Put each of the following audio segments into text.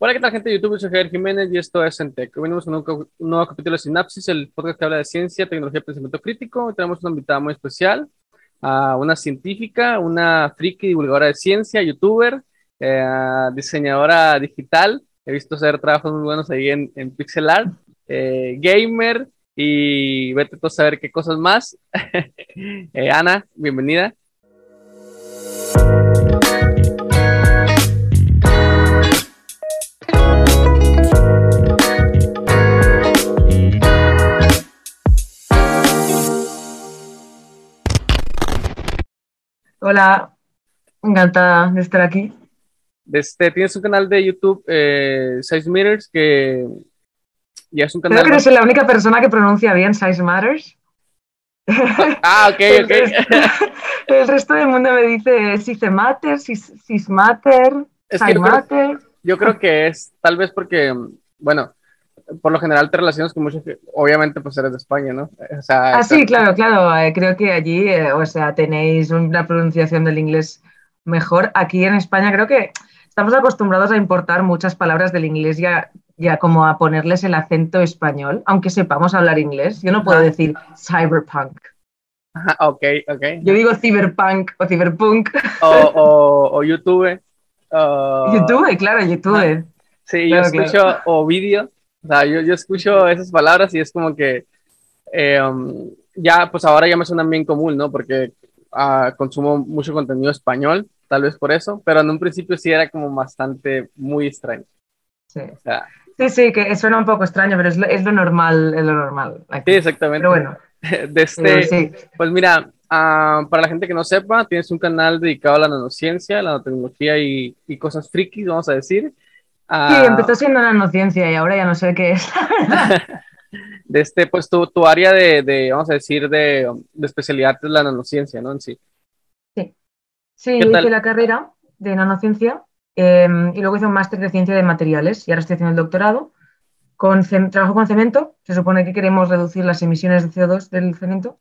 Hola, ¿qué tal, gente de YouTube? Soy Javier Jiménez y esto es Entec. Hoy venimos con un, nuevo capítulo de Sinapsis, el podcast que habla de ciencia, tecnología y pensamiento crítico. Hoy tenemos una invitada muy especial, a una científica, una friki divulgadora de ciencia, youtuber, eh, diseñadora digital. He visto hacer trabajos muy buenos ahí en, en pixel art, eh, gamer y vete a saber qué cosas más. Eh, Ana, bienvenida. Hola, encantada de estar aquí. Este, tienes un canal de YouTube, eh, Size Meters, que ya es un canal. Creo que eres la única persona que pronuncia bien Size Matters. Ah, ok, ok. El, resto del mundo me dice Size Matter, Sis Matter, Size Matter. Yo creo que es tal vez porque, bueno, por lo general te relacionas con muchos, obviamente pues eres de España, ¿no? O sea, ah, sí, claro, claro. Eh, creo que allí, eh, o sea, tenéis una pronunciación del inglés mejor. Aquí en España creo que estamos acostumbrados a importar muchas palabras del inglés ya, ya como a ponerles el acento español, aunque sepamos hablar inglés. Yo no puedo decir cyberpunk. Ajá, ok, ok. Yo digo cyberpunk o cyberpunk. O, o, YouTube. YouTube, claro, YouTube. Sí, yo escucho o vídeo o sea, yo, yo escucho esas palabras y es como que eh, um, ya, pues ahora ya me suenan bien común, ¿no? Porque uh, consumo mucho contenido español, tal vez por eso, pero en un principio sí era como bastante muy extraño. Sí. O sea, sí, sí, que suena un poco extraño, pero es lo, es lo normal, es lo normal. Sí, exactamente. Pero bueno. De este, Pues mira, uh, para la gente que no sepa, tienes un canal dedicado a la nanociencia, la nanotecnología y, y cosas frikis, vamos a decir. Sí, ah. empezó siendo nanociencia y ahora ya no sé qué es. de este, pues tu, tu área de, de, vamos a decir, de, de, especialidad es la nanociencia, ¿no? En sí. Sí, sí hice la carrera de nanociencia em, y luego hice un máster de ciencia de materiales y ahora estoy haciendo el doctorado. Con, trabajo con cemento, se supone que queremos reducir las emisiones de CO2 del cemento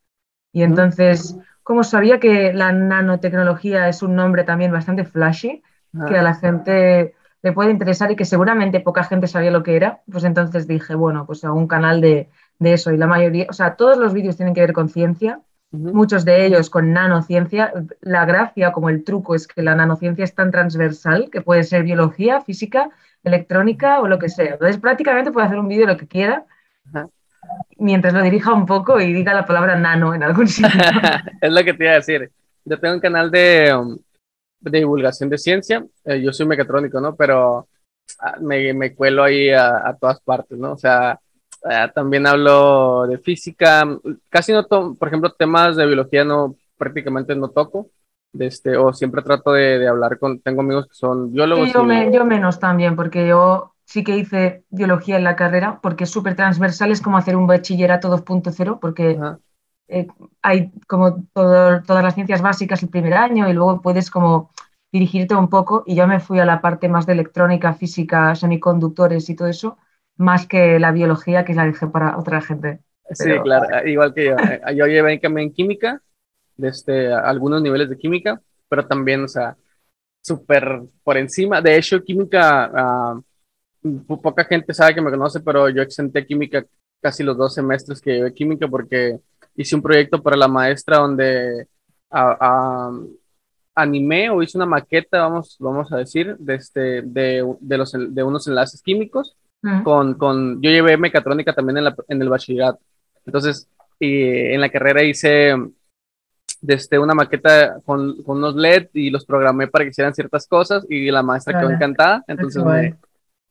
y entonces, como sabía que la nanotecnología es un nombre también bastante flashy, que a la gente le puede interesar y que seguramente poca gente sabía lo que era, pues entonces dije, bueno, pues hago un canal de, eso y la mayoría, o sea, todos los vídeos tienen que ver con ciencia, muchos de ellos con nanociencia. La gracia, como el truco, es que la nanociencia es tan transversal que puede ser biología, física, electrónica o lo que sea. Entonces prácticamente puede hacer un vídeo lo que quiera. Mientras lo dirija un poco y diga la palabra nano en algún sitio. es lo que te iba a decir. Yo tengo un canal de, um, de divulgación de ciencia. Eh, yo soy mecatrónico, ¿no? Pero ah, me, me cuelo ahí a, todas partes, ¿no? O sea, eh, también hablo de física. Casi no, por ejemplo, temas de biología no, prácticamente no toco. De este, o siempre trato de, de hablar con, tengo amigos que son biólogos. yo, yo menos también, porque yo sí que hice biología en la carrera, porque es súper transversal, es como hacer un bachillerato 2.0, porque eh, hay como todas las ciencias básicas el primer año y luego puedes como dirigirte un poco y yo me fui a la parte más de electrónica, física, semiconductores y todo eso, más que la biología que la dejé para otra gente. Sí, claro, igual que yo. Eh, yo llevé en química, desde algunos niveles de química, pero también, o sea, súper por encima. De hecho, química, uh, poca gente sabe que me conoce, pero yo exenté química casi los dos semestres que llevé química porque hice un proyecto para la maestra donde animé o hice una maqueta, vamos, vamos a decir, de, este, de, de, los, de unos enlaces químicos. con, con, yo llevé mecatrónica también en, la, en el bachillerato. Entonces, y en la carrera hice desde una maqueta con, con, unos LED y los programé para que hicieran ciertas cosas y la maestra quedó encantada, entonces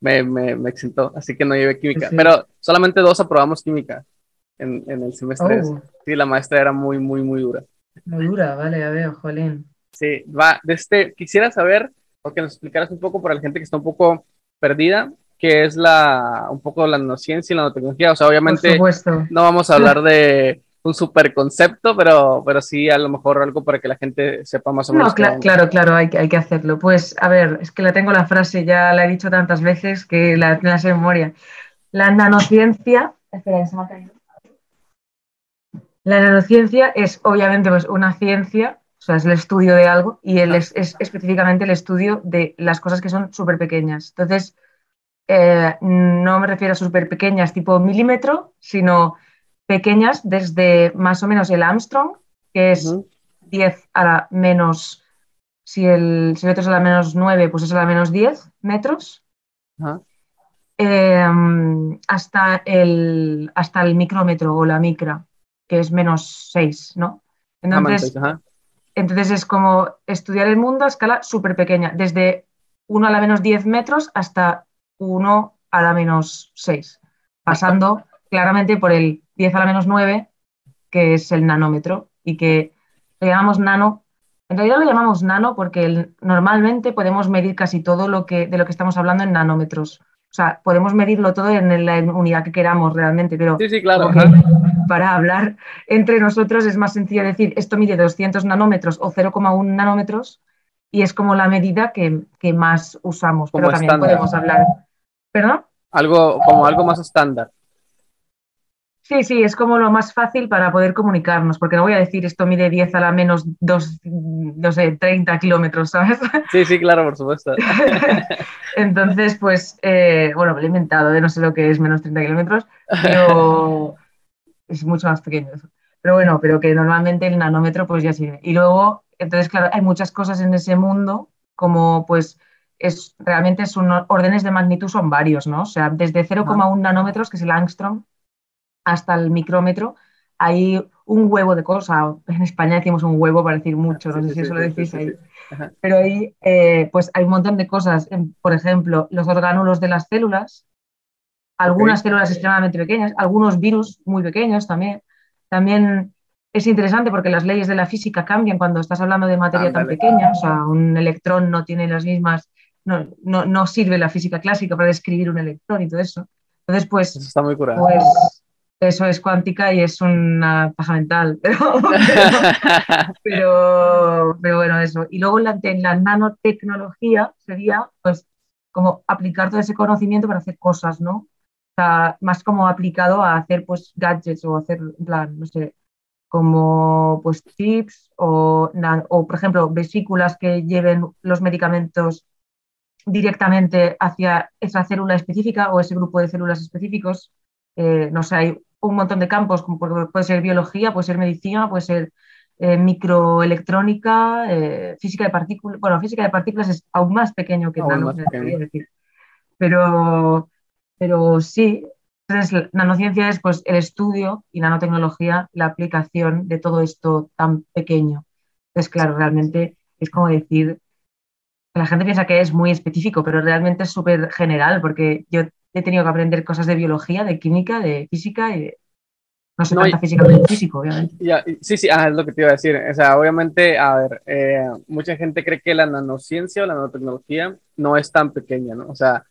me, me, me, exentó, así que no llevé química, pero solamente dos aprobamos química en, en el semestre. Oh. Sí, la maestra era muy, muy, muy dura. Muy dura, vale, ya veo, jolín. Sí, va, este, quisiera saber, o que nos explicaras un poco para la gente que está un poco perdida, qué es la, un poco la nanociencia y la nanotecnología. O sea, obviamente no vamos a hablar de un super concepto, pero, pero sí a lo mejor algo para que la gente sepa más o menos. No, claro, claro, hay, hay, que hacerlo. Pues a ver, es que la tengo la frase, ya la he dicho tantas veces que la, la sé de memoria. La nanociencia, espera, se me ha caído. La neurociencia es obviamente pues, una ciencia, o sea, es el estudio de algo y es, específicamente el estudio de las cosas que son súper pequeñas. Entonces, eh, no me refiero a súper pequeñas tipo milímetro, sino pequeñas desde más o menos el Armstrong, que es 10 a la menos, si el, si es a la menos 9, pues es a la menos 10 metros. Em, hasta, el, hasta el micrómetro o la micra, que es menos 6, ¿no? Entonces, entonces es como estudiar el mundo a escala súper pequeña, desde 1 a la menos 10 metros hasta 1 a la menos 6, pasando claramente por el 10 a la menos 9, que es el nanómetro, y que lo llamamos nano. En realidad lo llamamos nano porque normalmente podemos medir casi todo lo que, de lo que estamos hablando en nanómetros. O sea, podemos medirlo todo en la unidad que queramos realmente, pero sí, sí, claro. para hablar entre nosotros es más sencillo decir esto mide 200 nanómetros o 0,1 nanómetros y es como la medida que, más usamos, pero también podemos hablar. ¿Perdón? Algo, como algo más estándar. Sí, sí, es como lo más fácil para poder comunicarnos, porque no voy a decir esto mide 10 a la menos 2, no sé, 30 kilómetros, ¿sabes? Sí, sí, claro, por supuesto. Entonces, pues, eh, bueno, lo he inventado, de ¿eh? no sé lo que es menos 30 kilómetros, pero es mucho más pequeño eso. Pero bueno, pero que normalmente el nanómetro pues ya sirve. Y luego, entonces, claro, hay muchas cosas en ese mundo, como pues es realmente son órdenes de magnitud son varios, ¿no? O sea, desde 0,1 nanómetros, que es el angstrom, hasta el micrómetro, hay un huevo de cosas. En España decimos un huevo para decir mucho, no sé si eso lo decís ahí. Pero ahí eh, pues hay un montón de cosas. Por ejemplo, los orgánulos de las células, algunas células extremadamente pequeñas, algunos virus muy pequeños también. También es interesante porque las leyes de la física cambian cuando estás hablando de materia tan pequeña. O sea, un electrón no tiene las mismas, no, no, no, sirve la física clásica para describir un electrón y todo eso. Entonces, pues, está muy curado. pues eso es cuántica y es una paja mental, pero, pero, bueno, eso. Y luego la, la nanotecnología sería, pues, como aplicar todo ese conocimiento para hacer cosas, ¿no? O sea, más como aplicado a hacer, pues, gadgets o hacer, en plan, no sé, como, pues, chips o, o, por ejemplo, vesículas que lleven los medicamentos directamente hacia esa célula específica o ese grupo de células específicos. Eh, no sé, hay un montón de campos, como puede ser biología, puede ser medicina, puede ser eh, microelectrónica, eh, física de partículas. Bueno, física de partículas es aún más pequeño que nano, decir. Pero, pero sí, entonces nanociencia es pues, el estudio y nanotecnología, la aplicación de todo esto tan pequeño. Entonces, claro, realmente es como decir, la gente piensa que es muy específico, pero realmente es súper general, porque yo he tenido que aprender cosas de biología, de química, de física y no sé tanta física, pero físico, obviamente. sí, sí, ah, es lo que te iba a decir. O sea, obviamente, a ver, eh, mucha gente cree que la nanociencia o la nanotecnología no es tan pequeña, ¿no? O sea,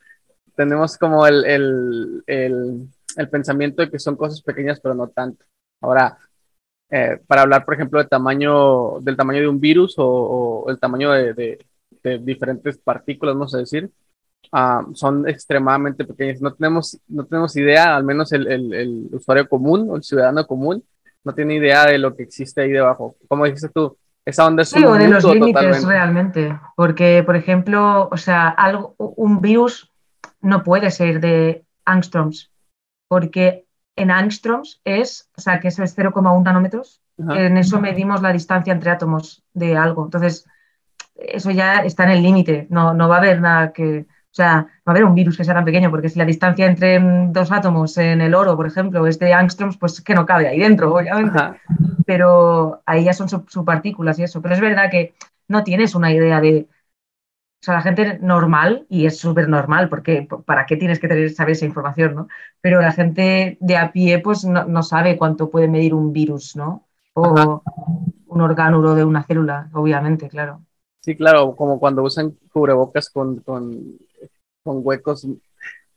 tenemos como el, el, el, el pensamiento de que son cosas pequeñas, pero no tanto. Ahora, eh, para hablar, por ejemplo, del tamaño, del tamaño de un virus o, o el tamaño de, de, de, diferentes partículas, vamos a decir, Ah, son extremadamente pequeñas. No tenemos, no tenemos idea, al menos el, el, usuario común o el ciudadano común, no tiene idea de lo que existe ahí debajo. Como dijiste tú, esa onda es sí, o de los límites realmente. Porque, por ejemplo, o sea, algo, un virus no puede ser de angstroms, porque en angstroms es, o sea, que eso es 0,1 nanómetros. En eso medimos la distancia entre átomos de algo. Entonces, eso ya está en el límite. No, no va a haber nada que o sea, va a haber un virus que sea tan pequeño, porque si la distancia entre dos átomos en el oro, por ejemplo, es de angstroms, pues que no cabe ahí dentro, obviamente. Pero ahí ya son subpartículas y eso. Pero es verdad que no tienes una idea de. O sea, la gente normal, y es súper normal, porque ¿para qué tienes que tener, saber esa información, no? Pero la gente de a pie, pues no, sabe cuánto puede medir un virus, ¿no? O un orgánulo de una célula, obviamente, claro. Sí, claro, como cuando usan cubrebocas con, con, con huecos.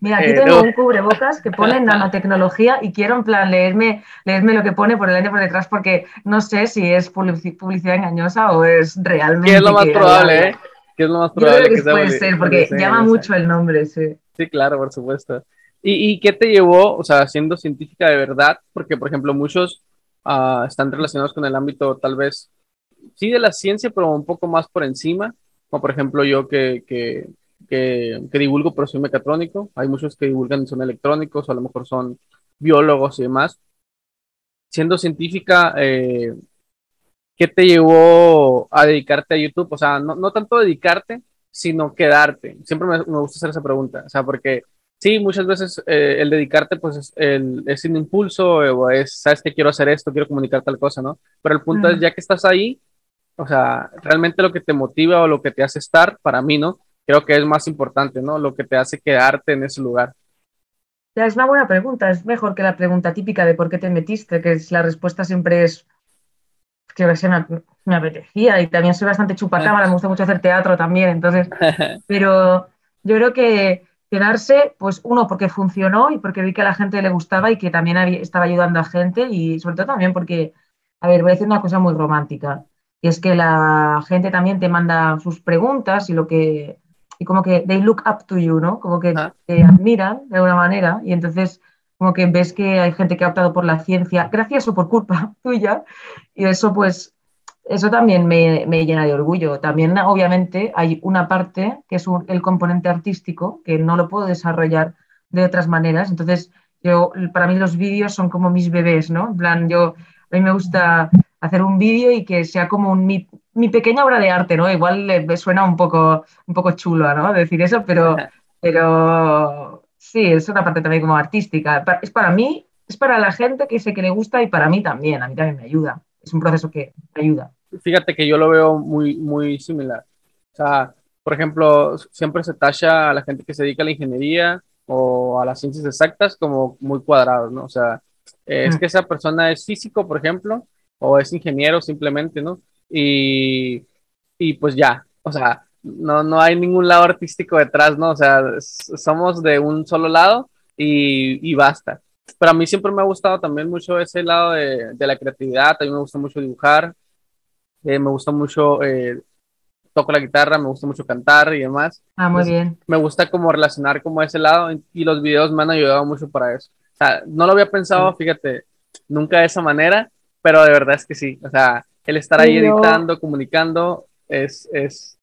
Mira, aquí eh, tengo un cubrebocas que pone nanotecnología y quiero en plan leerme, leerme lo que pone por delante y por detrás porque no sé si es publicidad engañosa o es realmente. ¿Qué es lo más probable, eh? ¿Qué es lo más probable? que, puede ser, porque llama mucho el nombre, sí. Sí, claro, por supuesto. ¿Y, ¿Y, qué te llevó, o sea, siendo científica de verdad? Porque, por ejemplo, muchos uh, están relacionados con el ámbito tal vez sí de la ciencia, pero un poco más por encima, como por ejemplo yo que, que que, divulgo, pero soy mecatrónico. Hay muchos que divulgan son electrónicos, o a lo mejor son biólogos y demás. Siendo científica, eh, ¿qué te llevó a dedicarte a YouTube? O sea, no, no tanto dedicarte, sino quedarte. Siempre me, me, gusta hacer esa pregunta, o sea, porque sí, muchas veces eh, el dedicarte, pues es, el, es un impulso, o es, sabes que quiero hacer esto, quiero comunicar tal cosa, ¿no? Pero el punto es, ya que estás ahí, o sea, realmente lo que te motiva o lo que te hace estar, para mí, ¿no? Creo que es más importante, ¿no? Lo que te hace quedarte en ese lugar. Ya, es una buena pregunta, es mejor que la pregunta típica de por qué te metiste, que es, la respuesta siempre es que me, me apetecía y también soy bastante chupacámara, me gusta mucho hacer teatro también, entonces, pero yo creo que quedarse, pues uno, porque funcionó y porque vi que a la gente le gustaba y que también estaba ayudando a gente y sobre todo también porque, a ver, voy a decir una cosa muy romántica, y es que la gente también te manda sus preguntas y lo que, y como que they look up to you, ¿no? Como que te admiran de alguna manera y entonces como que ves que hay gente que ha optado por la ciencia, gracias o por culpa tuya, y eso pues eso también me, llena de orgullo. También, obviamente, hay una parte que es el componente artístico, que no lo puedo desarrollar de otras maneras. Entonces, yo, para mí los vídeos son como mis bebés, ¿no? En plan, yo, a mí me gusta hacer un vídeo y que sea como mi, pequeña obra de arte, ¿no? Igual le, suena un poco, un poco chulo, ¿no? Decir eso, pero, pero sí, es una parte también como artística. Es para mí, es para la gente que sé que le gusta y para mí también, a mí también me ayuda. Es un proceso que ayuda fíjate que yo lo veo muy, muy similar. O sea, por ejemplo, siempre se tacha a la gente que se dedica a la ingeniería o a las ciencias exactas como muy cuadrados, ¿no? O sea, es que esa persona es físico, por ejemplo, o es ingeniero simplemente, ¿no? Y, y pues ya, o sea, no, no hay ningún lado artístico detrás, ¿no? O sea, somos de un solo lado y, y basta. Pero a mí siempre me ha gustado también mucho ese lado de, de la creatividad, a mí me gusta mucho dibujar, eh, me gusta mucho, eh, toco la guitarra, me gusta mucho cantar y demás. Ah, muy bien. Me gusta como relacionar como ese lado y los videos me han ayudado mucho para eso. O sea, no lo había pensado, fíjate, nunca de esa manera, pero de verdad es que sí. O sea, el estar ahí editando, comunicando, es, es...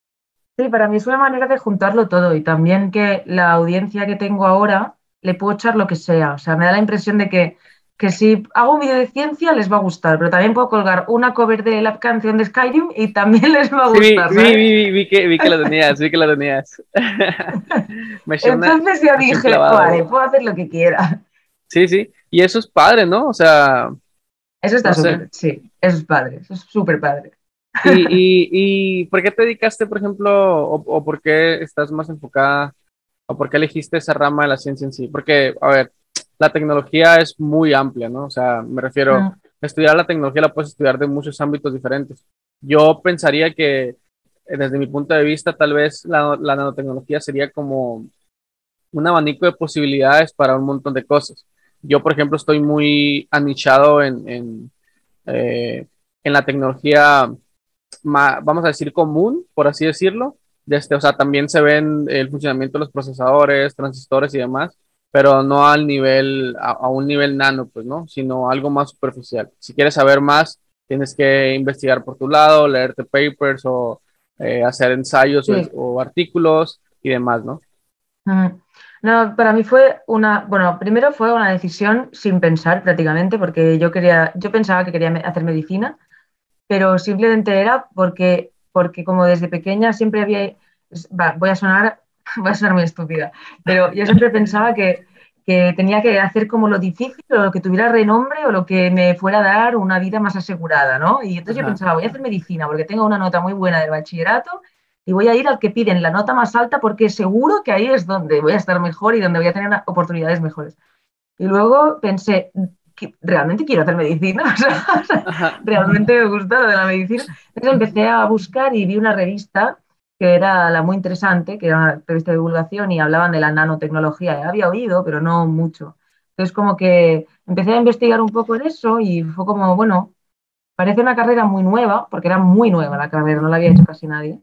Sí, para mí es una manera de juntarlo todo y también que la audiencia que tengo ahora le puedo echar lo que sea. O sea, me da la impresión de que que si hago un vídeo de ciencia les va a gustar, pero también puedo colgar una cover de la canción de Skyrim y también les va a gustar. Sí, vi, vi, que, vi que lo tenías, vi que lo tenías. Entonces yo dije, vale, puedo hacer lo que quiera. Sí, sí, y eso es padre, ¿no? O sea... Eso está súper, sí, eso es padre, eso es súper padre. ¿Y, y, y por qué te dedicaste, por ejemplo, o, o por qué estás más enfocada, o por qué elegiste esa rama de la ciencia en sí? Porque, a ver, la tecnología es muy amplia, ¿no? O sea, me refiero, a estudiar la tecnología la puedes estudiar de muchos ámbitos diferentes. Yo pensaría que eh, desde mi punto de vista, tal vez la, nanotecnología sería como un abanico de posibilidades para un montón de cosas. Yo, por ejemplo, estoy muy anichado en, en, eh, la tecnología, vamos a decir, común, por así decirlo. Este, o sea, también se ven el funcionamiento de los procesadores, transistores y demás pero no al nivel, a, un nivel nano, pues, ¿no? Sino algo más superficial. Si quieres saber más, tienes que investigar por tu lado, leerte papers o eh, hacer ensayos o, artículos y demás, ¿no? No, para mí fue una, bueno, primero fue una decisión sin pensar prácticamente, porque yo quería, yo pensaba que quería hacer medicina, pero simplemente era porque, porque como desde pequeña siempre había, voy a sonar voy a ser muy estúpida, pero yo siempre pensaba que, que, tenía que hacer como lo difícil o lo que tuviera renombre o lo que me fuera a dar una vida más asegurada, ¿no? Y entonces yo pensaba, voy a hacer medicina porque tengo una nota muy buena del bachillerato y voy a ir al que piden la nota más alta porque seguro que ahí es donde voy a estar mejor y donde voy a tener oportunidades mejores. Y luego pensé, realmente quiero hacer medicina, realmente me gusta lo de la medicina. Entonces empecé a buscar y vi una revista que era la muy interesante, que era una revista de divulgación y hablaban de la nanotecnología. Había oído, pero no mucho. Entonces, como que empecé a investigar un poco en eso y fue como, bueno, parece una carrera muy nueva, porque era muy nueva la carrera, no la había hecho casi nadie.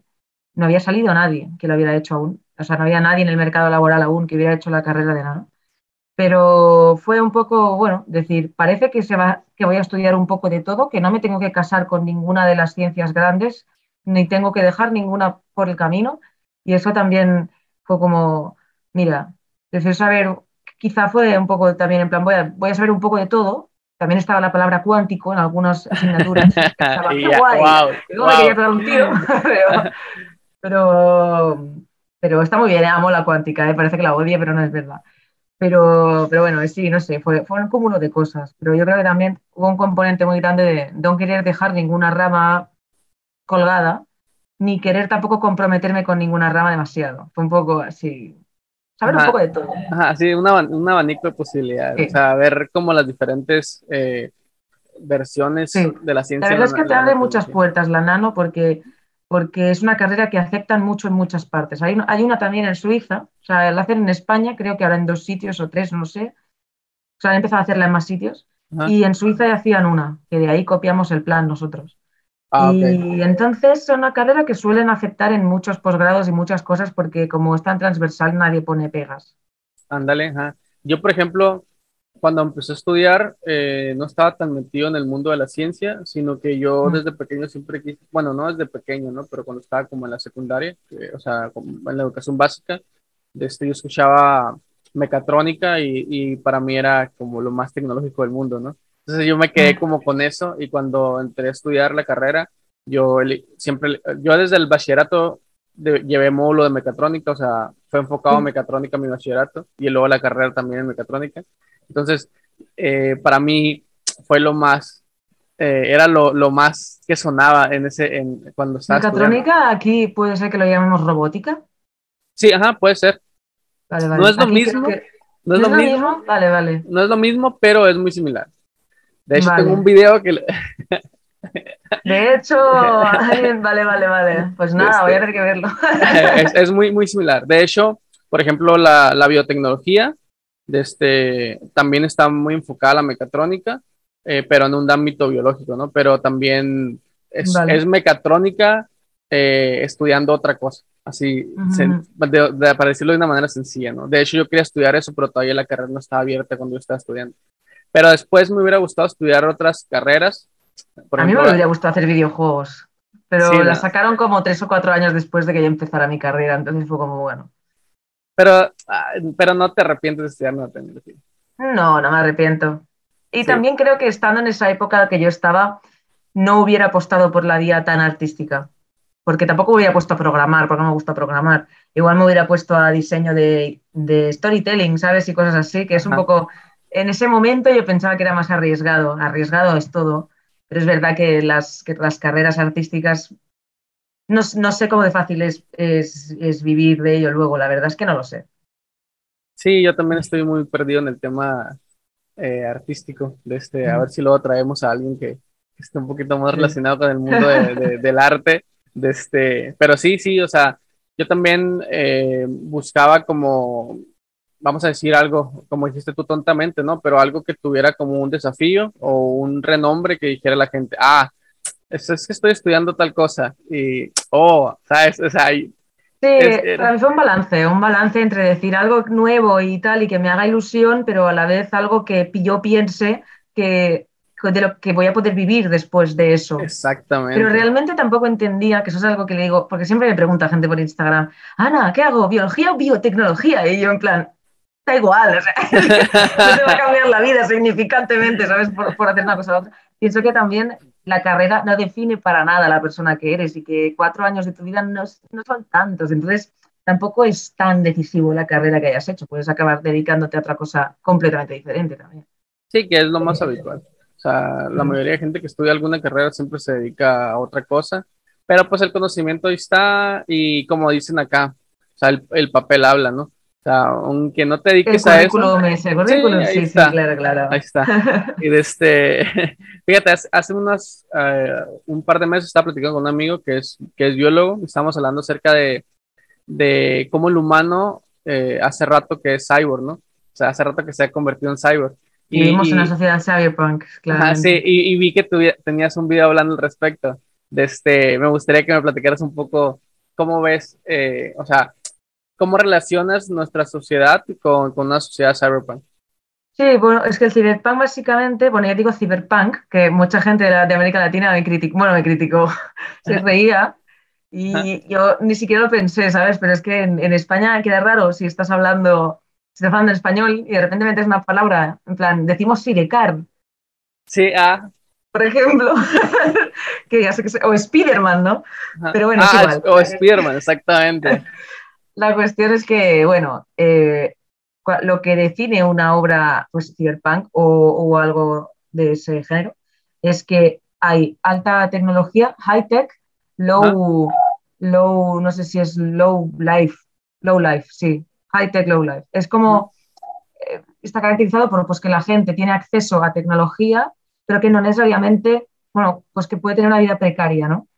No había salido nadie que lo hubiera hecho aún. O sea, no había nadie en el mercado laboral aún que hubiera hecho la carrera de nano. Pero fue un poco, bueno, decir, parece que, se va, que voy a estudiar un poco de todo, que no me tengo que casar con ninguna de las ciencias grandes, ni tengo que dejar ninguna por el camino. Y eso también Fue como, mira, deseo saber, quizá fue un poco también en plan, voy a, voy a saber un poco de todo. También estaba la palabra cuántico en algunas asignaturas. Estaba, guay. me quería pegar un tiro, pero, pero, está muy bien, amo la cuántica, ¿eh? parece que la odie, pero no es verdad. Pero, pero bueno, sí, no sé, fue, fue un cúmulo de cosas. Pero yo creo que también hubo un componente muy grande de no querer dejar ninguna rama colgada, ni querer tampoco comprometerme con ninguna rama demasiado. Fue un poco así, saber un poco de todo. Ajá, sí, un, abanico de posibilidades. O sea, ver como las diferentes eh, versiones de la ciencia. La verdad es que te abre muchas puertas la nano porque porque es una carrera que aceptan mucho en muchas partes. Hay, hay una también en Suiza, o sea, la hacen en España, creo que ahora en dos sitios o tres, no sé. O sea, han empezado a hacerla en más sitios. Y en Suiza ya hacían una, que de ahí copiamos el plan nosotros. Ah, y entonces es una carrera que suelen aceptar en muchos posgrados y muchas cosas porque como es tan transversal nadie pone pegas. Ándale, yo por ejemplo, cuando empecé a estudiar, eh, no estaba tan metido en el mundo de la ciencia, sino que yo desde pequeño siempre quise, bueno, no desde pequeño, ¿no? Pero cuando estaba como en la secundaria, o sea, en la educación básica, este, yo escuchaba mecatrónica y, y, para mí era como lo más tecnológico del mundo, ¿no? Entonces yo me quedé como con eso y cuando entré a estudiar la carrera, yo siempre, yo desde el bachillerato llevé módulo de mecatrónica, o sea, fue enfocado en mecatrónica mi bachillerato y luego la carrera también en mecatrónica. Entonces, eh, para mí fue lo más, eh, era lo, lo, más que sonaba en ese, en, cuando estaba ¿Mecatrónica aquí puede ser que lo llamemos robótica? Sí, ajá, puede ser. Vale, vale. No es lo mismo. No es lo mismo? Vale, vale. No es lo mismo, pero es muy similar. De hecho, tengo un video que... De hecho, vale, vale, vale. Pues nada, voy a tener que verlo. Es, es, muy, muy similar. De hecho, por ejemplo, la, la biotecnología este, también está muy enfocada a la mecatrónica, eh, pero en un ámbito biológico, ¿no? Pero también es, mecatrónica eh, estudiando otra cosa, así, para decirlo de una manera sencilla, ¿no? De hecho, yo quería estudiar eso, pero todavía la carrera no estaba abierta cuando yo estaba estudiando. Pero después me hubiera gustado estudiar otras carreras. a mí me hubiera gustado hacer videojuegos, pero la sacaron como tres o cuatro años después de que yo empezara mi carrera, entonces fue como, bueno. Pero, ah, pero no te arrepientes de estudiar no No, no me arrepiento. Y también creo que estando en esa época que yo estaba, no hubiera apostado por la vía tan artística. Porque tampoco hubiera puesto a programar, porque no me gusta programar. Igual me hubiera puesto a diseño de, storytelling, ¿sabes? Y cosas así, que es un poco. En ese momento yo pensaba que era más arriesgado. Arriesgado es todo. Pero es verdad que las, que las carreras artísticas no, sé cómo de fácil es, es, vivir de ello luego, la verdad es que no lo sé. Sí, yo también estoy muy perdido en el tema eh, artístico, de este, a ver si luego traemos a alguien que, esté un poquito más relacionado con el mundo del arte, de este, pero sí, sí, o sea, yo también eh, buscaba como, vamos a decir algo, como dijiste tú tontamente, ¿no? Pero algo que tuviera como un desafío o un renombre que dijera la gente, ah, es, que estoy estudiando tal cosa y, oh, ¿sabes? O sea, sí, para mí fue un balance, un balance entre decir algo nuevo y tal y que me haga ilusión, pero a la vez algo que yo piense que de lo que voy a poder vivir después de eso. Exactamente. Pero realmente tampoco entendía, que eso es algo que le digo, porque siempre me pregunta gente por Instagram, Ana, ¿qué hago? ¿Biología o biotecnología? Y yo en plan, da igual, o sea, no te va a cambiar la vida significantemente, ¿sabes? Por, por hacer una cosa u otra. Pienso que también la carrera no define para nada la persona que eres y que cuatro años de tu vida no, son tantos. Entonces, tampoco es tan decisivo la carrera que hayas hecho. Puedes acabar dedicándote a otra cosa completamente diferente también. Sí, que es lo más habitual. O sea, la mayoría de gente que estudia alguna carrera siempre se dedica a otra cosa, pero pues el conocimiento ahí está y como dicen acá, o sea, el papel habla, ¿no? O sea, aunque no te dediques a eso. el currículum, sí, sí, claro, claro. Ahí está. Y de este, fíjate, hace unos, eh, un par de meses estaba platicando con un amigo que es, que es biólogo, y estábamos hablando acerca de, de cómo el humano eh, hace rato que es cyborg, ¿no? O sea, hace rato que se ha convertido en cyborg. Y, vivimos en una sociedad cyberpunk, claro. sí, y, vi que tú tenías un video hablando al respecto. De este, me gustaría que me platicaras un poco cómo ves, eh, o sea, ¿Cómo relacionas nuestra sociedad con, con una sociedad cyberpunk? Sí, bueno, es que el cyberpunk básicamente, bueno, ya digo cyberpunk, que mucha gente de, América Latina me criticó, bueno, me criticó, se reía, Y yo ni siquiera lo pensé, ¿sabes? Pero es que en, España queda raro si estás hablando, si estás hablando en español y de repente metes una palabra, en plan, decimos sirecar. Sí, ah. Por ejemplo, que ya sé que o Spiderman, ¿no? Pero bueno, es ah, igual. O Spiderman, exactamente. La cuestión es que, bueno, eh, lo que define una obra pues, cyberpunk o, algo de ese género es que hay alta tecnología, high tech, low, low, no sé si es low life, low life, sí, high tech, low life. Es como, eh, está caracterizado por pues, que la gente tiene acceso a tecnología, pero que no necesariamente, bueno, pues que puede tener una vida precaria, ¿no?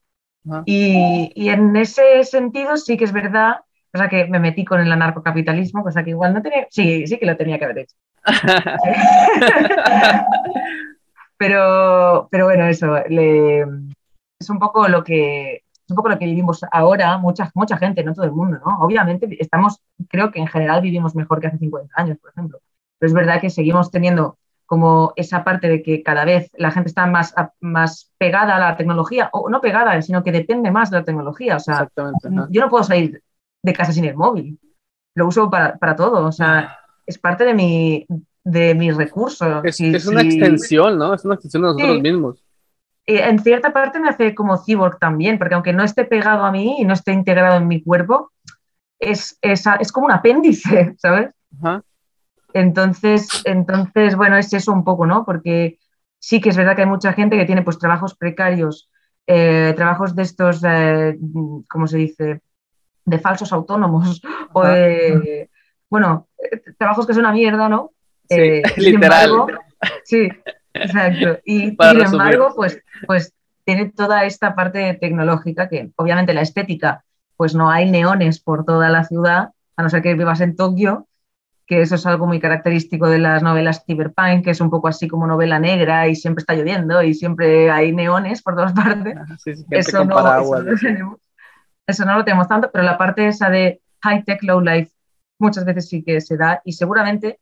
Y, y, en ese sentido sí que es verdad cosa que me metí con el anarcocapitalismo, cosa que igual no tenía, sí, sí que lo tenía que haber hecho. pero, pero bueno, eso, es un poco lo que es un poco lo que vivimos ahora, mucha, mucha gente, no todo el mundo, ¿no? Obviamente estamos, creo que en general vivimos mejor que hace 50 años, por ejemplo, pero es verdad que seguimos teniendo como esa parte de que cada vez la gente está más, más pegada a la tecnología, o no pegada, sino que depende más de la tecnología. O sea, yo no puedo salir de casa sin el móvil. Lo uso para, para todo, o sea, es parte de mi, de mis recursos. Es, es una extensión, ¿no? Es una extensión de nosotros mismos. en cierta parte me hace como cyborg también, porque aunque no esté pegado a mí y no esté integrado en mi cuerpo, es, es, es como un apéndice, ¿sabes? Entonces, entonces, bueno, es eso un poco, ¿no? Porque sí que es verdad que hay mucha gente que tiene pues trabajos precarios, eh, trabajos de estos, eh, ¿cómo se dice? De falsos autónomos o de, bueno, trabajos que son una mierda, ¿no? Sí, eh, literal. sí, exacto. Y sin embargo, pues, pues tiene toda esta parte tecnológica que obviamente la estética, pues no hay neones por toda la ciudad, a no ser que vivas en Tokio, que eso es algo muy característico de las novelas cyberpunk, que es un poco así como novela negra y siempre está lloviendo y siempre hay neones por todas partes. eso, no, eso, no, tenemos eso no lo tenemos tanto, pero la parte esa de high tech, low life, muchas veces sí que se da y seguramente,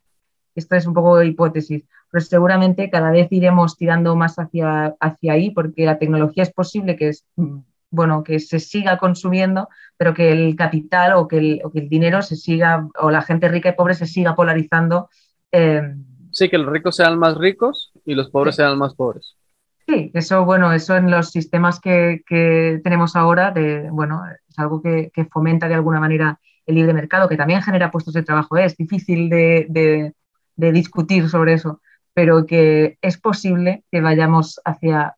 esto es un poco hipótesis, pero seguramente cada vez iremos tirando más hacia, hacia ahí porque la tecnología es posible que es bueno, que se siga consumiendo, pero que el capital o que el, o que el dinero se siga, o la gente rica y pobre se siga polarizando. Eh, sí, que los ricos sean más ricos y los pobres sean más pobres. Sí, eso, bueno, eso en los sistemas que, tenemos ahora, de, bueno, es algo que, fomenta de alguna manera el libre mercado, que también genera puestos de trabajo. ¿eh? Es difícil de, discutir sobre eso, pero que es posible que vayamos hacia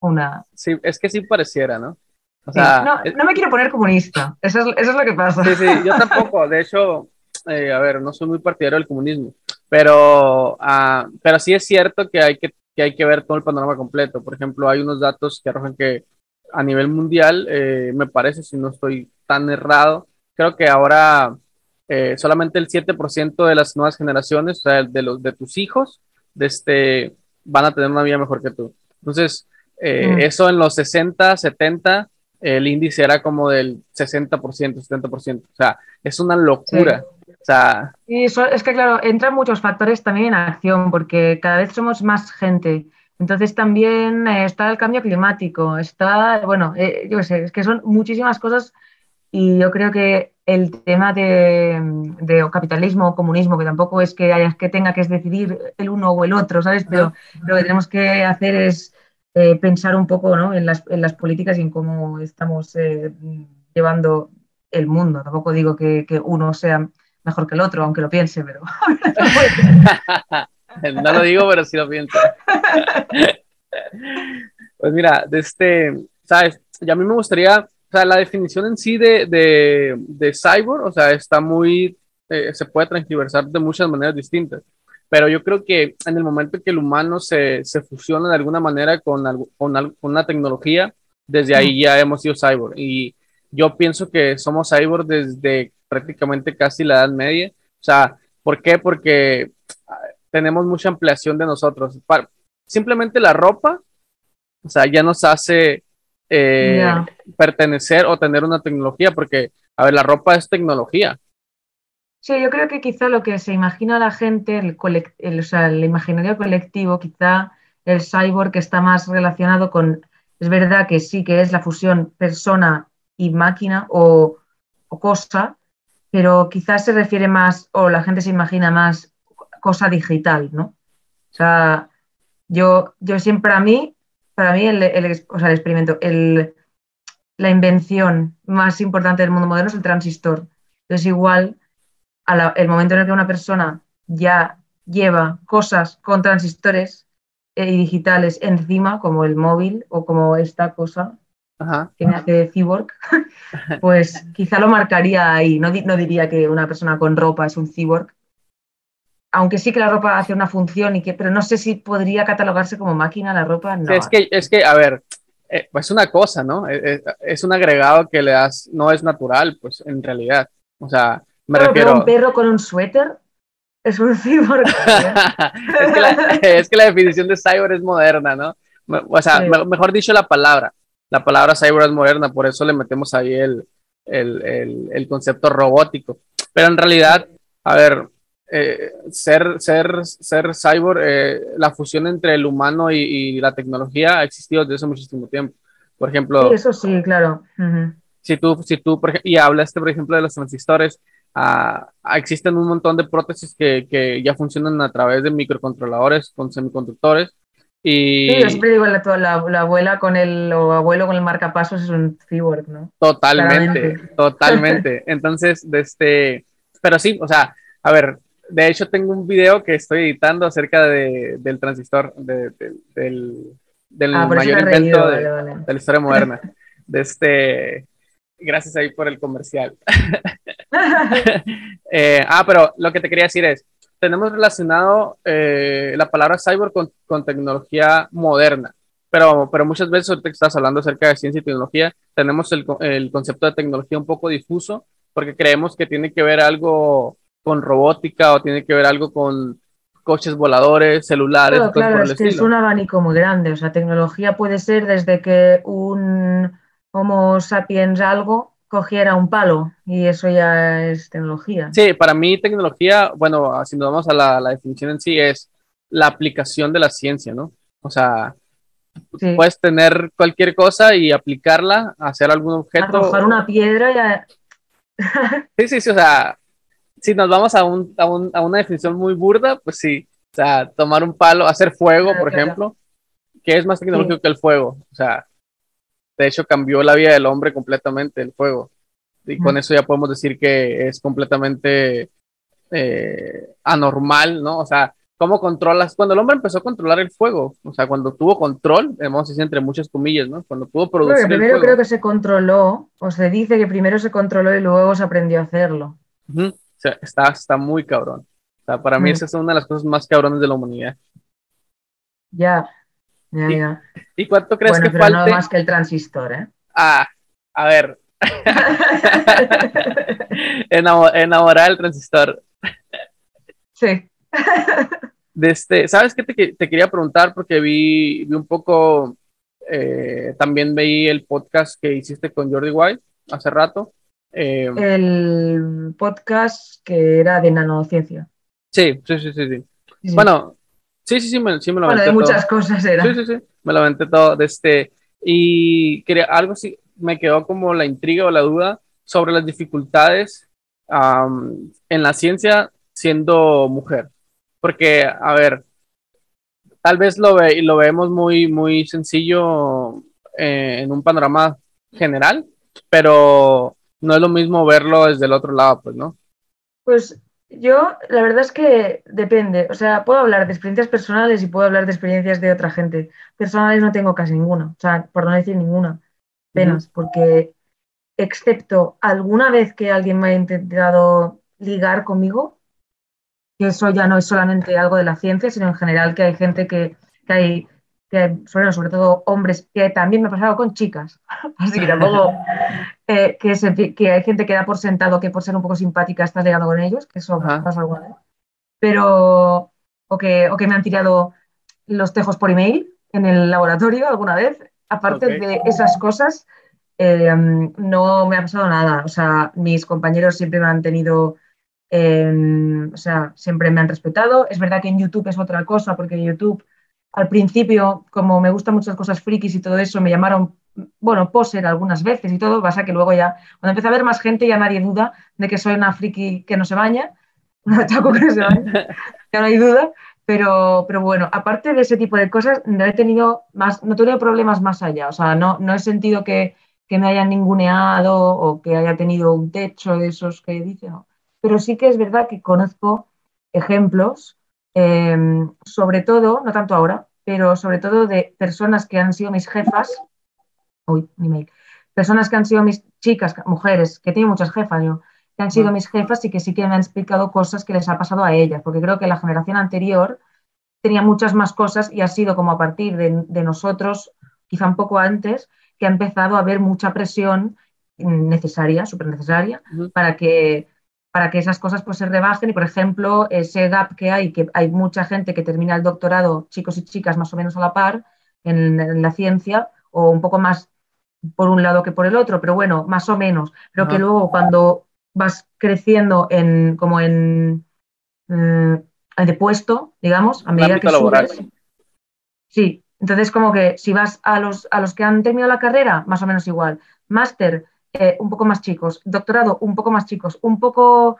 una... Sí, es que sí pareciera, ¿no? no, me quiero poner comunista, eso es, lo que pasa. Sí, sí, yo tampoco, de hecho, eh, a ver, no soy muy partidario del comunismo, pero, ah, pero sí es cierto que hay que que hay que ver todo el panorama completo. Por ejemplo, hay unos datos que arrojan que a nivel mundial, eh, me parece, si no estoy tan errado, creo que ahora eh, solamente el 7% de las nuevas generaciones, o sea, de, los, de tus hijos, de este, van a tener una vida mejor que tú. Entonces, eh, mm. eso en los 60, 70, el índice era como del 60%, 70%. O sea, es una locura sea... es que claro, entran muchos factores también en acción, porque cada vez somos más gente. Entonces también eh, está el cambio climático, está, bueno, eh, yo sé, es que son muchísimas cosas y yo creo que el tema de, de capitalismo o comunismo, que tampoco es que haya que tenga que decidir el uno o el otro, ¿sabes? Pero lo que tenemos que hacer es eh, pensar un poco ¿no? en, las, en, las, políticas y en cómo estamos llevando el mundo. Tampoco digo que, que uno sea mejor que el otro, aunque lo piense, pero... no lo digo, pero sí lo pienso. pues mira, de este, ¿sabes? Y a mí me gustaría, o sea, la definición en sí de, de, de cyborg, o sea, está muy, eh, se puede transversar de muchas maneras distintas, pero yo creo que en el momento que el humano se, se fusiona de alguna manera con, con, con una tecnología, desde ahí ya hemos sido cyborg. Y yo pienso que somos cyborg desde prácticamente casi la edad media. O sea, ¿por qué? Porque ah, tenemos mucha ampliación de nosotros. simplemente la ropa, o sea, ya nos hace eh, pertenecer o tener una tecnología, porque, a ver, la ropa es tecnología. Sí, yo creo que quizá lo que se imagina la gente, el, el, o sea, el imaginario colectivo, quizá el cyborg que está más relacionado con, es verdad que sí que es la fusión persona y máquina o, cosa, pero quizás se refiere más, o la gente se imagina más cosa digital, ¿no? O sea, yo, yo siempre a mí, para mí el, experimento, el, la invención más importante del mundo moderno es el transistor. Entonces igual, el momento en el que una persona ya lleva cosas con transistores eh, y digitales encima, como el móvil o como esta cosa que me hace cyborg, pues quizá lo marcaría ahí. No, no, diría que una persona con ropa es un cyborg, aunque sí que la ropa hace una función, y que, pero no sé si podría catalogarse como máquina la ropa. No. Es, que, es que, a ver, eh, pues es una cosa, ¿no? Es, es, un agregado que le das, no es natural, pues en realidad. O sea, me refiero. un perro con un suéter es un cyborg. es, que la, definición de cyborg es moderna, ¿no? O sea, mejor dicho, la palabra. La palabra cyborg es moderna, por eso le metemos ahí el, el, el, concepto robótico. Pero en realidad, a ver, eh, ser, ser, ser cyborg, eh, la fusión entre el humano y, la tecnología ha existido desde hace muchísimo tiempo. Por ejemplo. Sí, eso sí, claro. Si tú, si tú y hablaste, por ejemplo, de los transistores, Ah, existen un montón de prótesis que, que, ya funcionan a través de microcontroladores con semiconductores. Y... Sí, yo siempre digo, la, la, abuela con el, o abuelo con el marcapasos es un cyborg, ¿no? Totalmente, totalmente. Entonces, de este, pero sí, o sea, a ver, de hecho tengo un video que estoy editando acerca de, del transistor, de, del, del ah, mayor invento de, de, la historia moderna. de este, gracias ahí por el comercial. Eh, ah, pero lo que te quería decir es, tenemos relacionado eh, la palabra cyborg con, tecnología moderna, pero, pero muchas veces ahorita que estás hablando acerca de ciencia y tecnología, tenemos el, el, concepto de tecnología un poco difuso, porque creemos que tiene que ver algo con robótica o tiene que ver algo con coches voladores, celulares. Claro, claro es que es un abanico muy grande, o sea, tecnología puede ser desde que un Homo sapiens algo cogiera un palo y eso ya es tecnología. Sí, para mí tecnología, bueno, si nos vamos a la, definición en sí, es la aplicación de la ciencia, ¿no? O sea, puedes tener cualquier cosa y aplicarla, hacer algún objeto. Arrojar una piedra y... sí, sí, sí, o sea, si nos vamos a, un, a, una definición muy burda, pues sí, o sea, tomar un palo, hacer fuego, por ejemplo, que es más tecnológico que el fuego, o sea, de hecho cambió la vida del hombre completamente el fuego. Y con eso ya podemos decir que es completamente eh, anormal, ¿no? O sea, ¿cómo controlas? Cuando el hombre empezó a controlar el fuego, o sea, cuando tuvo control, vamos a decir entre muchas comillas, ¿no? Cuando pudo producir. primero creo que se controló, o se dice que primero se controló y luego se aprendió a hacerlo. o sea, está, está muy cabrón. O sea, para mí esa es una de las cosas más cabrones de la humanidad. Ya, ya, ¿Y, cuánto crees que pero falte? No más que el transistor, ¿eh? Ah, a ver. enamorar el transistor. Sí. De este, ¿Sabes qué te, quería preguntar? Porque vi, vi un poco, eh, también veí el podcast que hiciste con Jordi White hace rato. Eh, el podcast que era de nanociencia. Sí, sí, sí, sí. sí. Bueno, Sí, sí, sí, me, sí me lo bueno, de muchas cosas era. Sí, sí, sí, me lo aventé todo. De este, y quería, algo sí, me quedó como la intriga o la duda sobre las dificultades en la ciencia siendo mujer. Porque, a ver, tal vez lo, ve, lo vemos muy, muy sencillo eh, en un panorama general, pero no es lo mismo verlo desde el otro lado, pues, ¿no? Pues yo, la verdad es que depende. O sea, puedo hablar de experiencias personales y puedo hablar de experiencias de otra gente. Personales no tengo casi ninguna, o sea, por no decir ninguna, penas, porque excepto alguna vez que alguien me ha intentado ligar conmigo, que eso ya no es solamente algo de la ciencia, sino en general que hay gente que, que hay que sobre, todo hombres, que también me ha pasado con chicas, así que tampoco, eh, que, que, hay gente que da por sentado que por ser un poco simpática estás llegando con ellos, que eso pasa alguna vez, pero, o que, o que me han tirado los tejos por email en el laboratorio alguna vez, aparte de esas cosas, eh, no me ha pasado nada, o sea, mis compañeros siempre me han tenido... o sea, siempre me han respetado. Es verdad que en YouTube es otra cosa, porque en YouTube al principio, como me gustan muchas cosas frikis y todo eso, me llamaron bueno, poser algunas veces y todo, pasa que luego ya, cuando empieza a haber más gente, ya nadie duda de que soy una friki que no se baña, una chaco que no se baña, ya no hay duda, pero, pero bueno, aparte de ese tipo de cosas, no he tenido más, no he tenido problemas más allá, o sea, no, no he sentido que, que me hayan ninguneado o que haya tenido un techo de esos que dicen, pero sí que es verdad que conozco ejemplos, em, sobre todo, no tanto ahora, pero sobre todo de personas que han sido mis jefas, uy, mi mail, personas que han sido mis chicas, mujeres, que tienen muchas jefas yo, que han sido mis jefas y que sí que me han explicado cosas que les ha pasado a ellas, porque creo que la generación anterior tenía muchas más cosas y ha sido como a partir de, de nosotros, quizá un poco antes, que ha empezado a haber mucha presión necesaria, súper necesaria, para que para que esas cosas pues se rebajen. Y, por ejemplo, ese gap que hay, que hay mucha gente que termina el doctorado, chicos y chicas más o menos a la par, en, la ciencia, o un poco más por un lado que por el otro, pero bueno, más o menos, pero que luego cuando vas creciendo en como en eh, de puesto, digamos, a medida que subes, sí, entonces como que si vas a los, a los que han terminado la carrera, más o menos igual, máster, eh, un poco más chicos, doctorado, un poco más chicos, un poco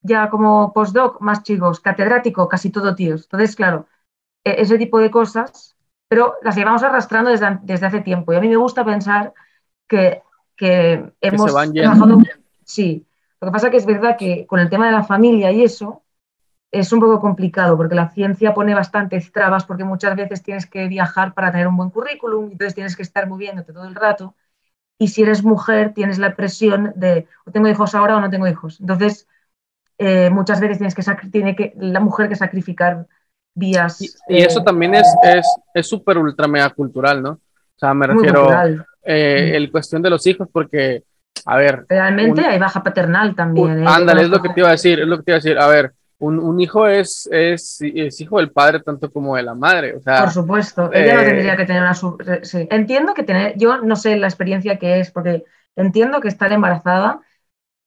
ya como postdoc, más chicos, catedrático, casi todo tíos. Entonces, claro, e, ese tipo de cosas, pero las llevamos arrastrando desde, desde hace tiempo. Y a mí me gusta pensar que, que hemos trabajado. Sí, lo que pasa que es verdad que con el tema de la familia y eso, es un poco complicado porque la ciencia pone bastantes trabas porque muchas veces tienes que viajar para tener un buen currículum, entonces tienes que estar moviéndote todo el rato y si eres mujer tienes la presión de o tengo hijos ahora o no tengo hijos. Entonces, eh, muchas veces tienes que, tiene que la mujer que sacrificar vías. Y, eso eh, también es es súper ultra mega cultural, ¿no? O sea, me refiero eh, el cuestión de los hijos porque, a ver. Realmente hay baja paternal también. ándale, es lo que te iba a decir, es lo que te iba a decir. A ver, un, hijo es, es, hijo del padre tanto como de la madre. O sea, Por supuesto, ella no eh, tendría que tener una... Entiendo que tener, yo no sé la experiencia que es, porque entiendo que estar embarazada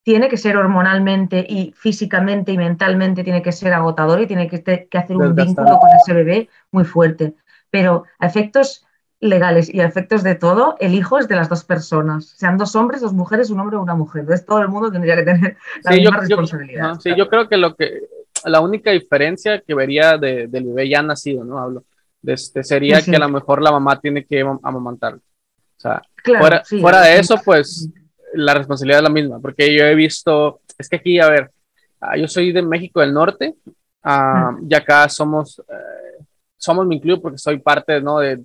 tiene que ser hormonalmente y físicamente y mentalmente tiene que ser agotador y tiene que, que hacer un vínculo con ese bebé muy fuerte. Pero a efectos legales y a efectos de todo, el hijo es de las dos personas. Sean dos hombres, dos mujeres, un hombre o una mujer. Entonces todo el mundo tendría que tener la misma responsabilidad. sí, yo creo que lo que la única diferencia que vería del bebé ya nacido, ¿no? Hablo, de este, sería que a lo mejor la mamá tiene que amamantarlo. O sea, fuera, de eso, pues la responsabilidad es la misma, porque yo he visto, es que aquí, a ver, ah, yo soy de México del Norte, uh, y acá somos, eh, somos, me incluyo porque soy parte, ¿no? del,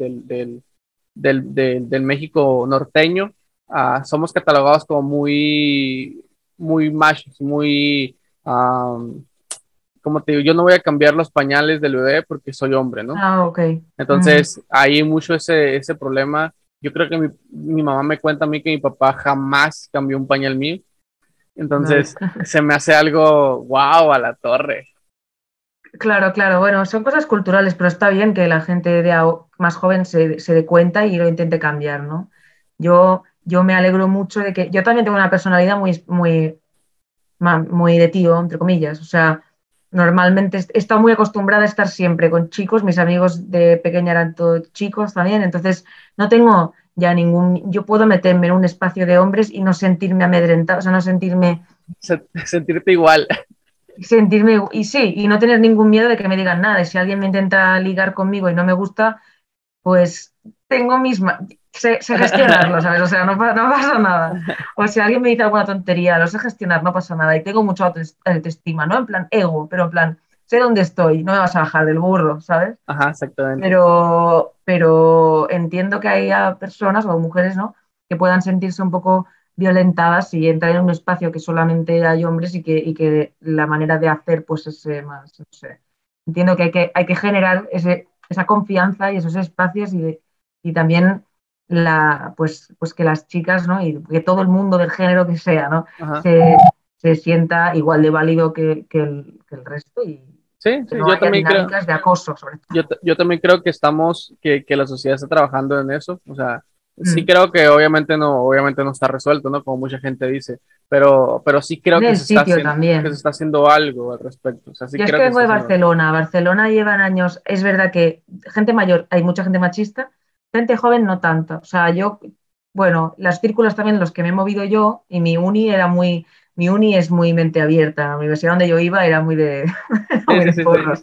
del, México norteño, ah, somos catalogados como muy, muy machos, muy como te digo, yo no voy a cambiar los pañales del bebé porque soy hombre, ¿no? Ah, ok. Entonces, hay mucho ese, ese problema. Yo creo que mi, mi, mamá me cuenta a mí que mi papá jamás cambió un pañal mío. Entonces, se me hace algo, wow, a la torre. Claro, claro. Bueno, son cosas culturales, pero está bien que la gente de más joven se, se dé cuenta y lo intente cambiar, ¿no? Yo, yo me alegro mucho de que yo también tengo una personalidad muy, muy, muy de tío, entre comillas. O sea, normalmente he estado muy acostumbrada a estar siempre con chicos, mis amigos de pequeña eran todos chicos también, entonces no tengo ya ningún, yo puedo meterme en un espacio de hombres y no sentirme amedrentada, o sea, no sentirme... Sentirte igual. Sentirme, y sí, y no tener ningún miedo de que me digan nada, si alguien me intenta ligar conmigo y no me gusta, pues tengo misma, sé, gestionarlo, ¿sabes? O sea, no, pasa nada. O si alguien me dice alguna tontería, lo sé gestionar, no pasa nada. Y tengo mucha autoestima, ¿no? En plan ego, pero en plan, sé dónde estoy, no me vas a bajar del burro, ¿sabes? Ajá, exactamente. Pero, pero entiendo que haya personas o mujeres, ¿no? Que puedan sentirse un poco violentadas y entrar en un espacio que solamente hay hombres y que, y que la manera de hacer pues es eh, más, no sé. Entiendo que hay que, hay que generar ese, esa confianza y esos espacios y, y también la, pues, pues que las chicas, ¿no? Y que todo el mundo del género que sea, ¿no? Se, se, sienta igual de válido que, que, el, que el, resto y sí, sí yo también creo de acoso sobre todo. Yo, yo, también creo que estamos, que, que, la sociedad está trabajando en eso, o sea, sí mm. creo que obviamente no, obviamente no está resuelto, ¿no? Como mucha gente dice, pero, pero sí creo que se, está haciendo, que se, está haciendo, algo al respecto. O sea, sí yo es que vengo de Barcelona, Barcelona llevan años, es verdad que gente mayor, hay mucha gente machista, gente joven no tanto. O sea, yo bueno, las círculos también los que me he movido yo y mi uni era muy, mi uni es muy mente abierta. La universidad donde yo iba era muy de, porros.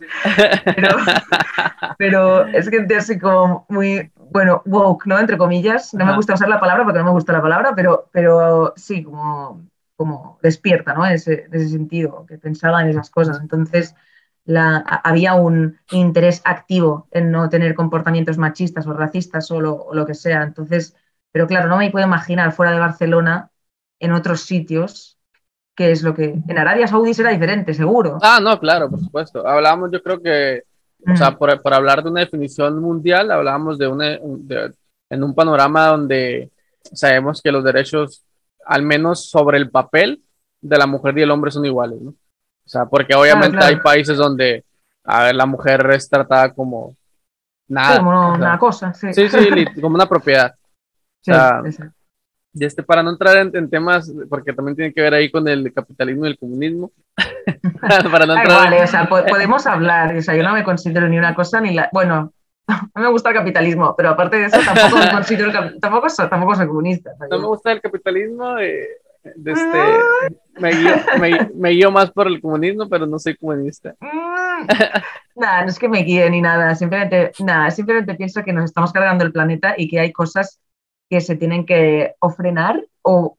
Pero, es gente así como muy, bueno, woke, ¿no? Entre comillas. No me gusta usar la palabra porque no me gusta la palabra, pero, pero sí, como, como despierta, ¿no? En ese, ese sentido, que pensaba en esas cosas. Entonces, la, había un interés activo en no tener comportamientos machistas o racistas o lo que sea. Entonces, pero claro, no me puedo imaginar fuera de Barcelona, en otros sitios, qué es lo que... En Arabia Saudí será diferente, seguro. Ah, no, claro, por supuesto. Hablábamos, yo creo que, o sea, mm. por, hablar de una definición mundial, hablábamos de, una, en un panorama donde sabemos que los derechos, al menos sobre el papel, de la mujer y el hombre son iguales, ¿no? O sea, porque obviamente hay países donde a ver, la mujer es tratada como nada. Como una cosa, sí. Sí, sí, como una propiedad. Sí, y este, para no entrar en, temas, porque también tiene que ver ahí con el capitalismo y el comunismo. para no entrar vale, o sea, podemos hablar, o sea, yo no me considero ni una cosa ni la. Bueno, no me gusta el capitalismo, pero aparte de eso tampoco me considero, tampoco, soy, tampoco soy comunista. No me gusta el capitalismo, eh, de este, me, guío, me, guío, más por el comunismo, pero no soy comunista. Mm. nada, no es que me guíe ni nada, simplemente, nada, simplemente pienso que nos estamos cargando el planeta y que hay cosas que se tienen que o frenar o,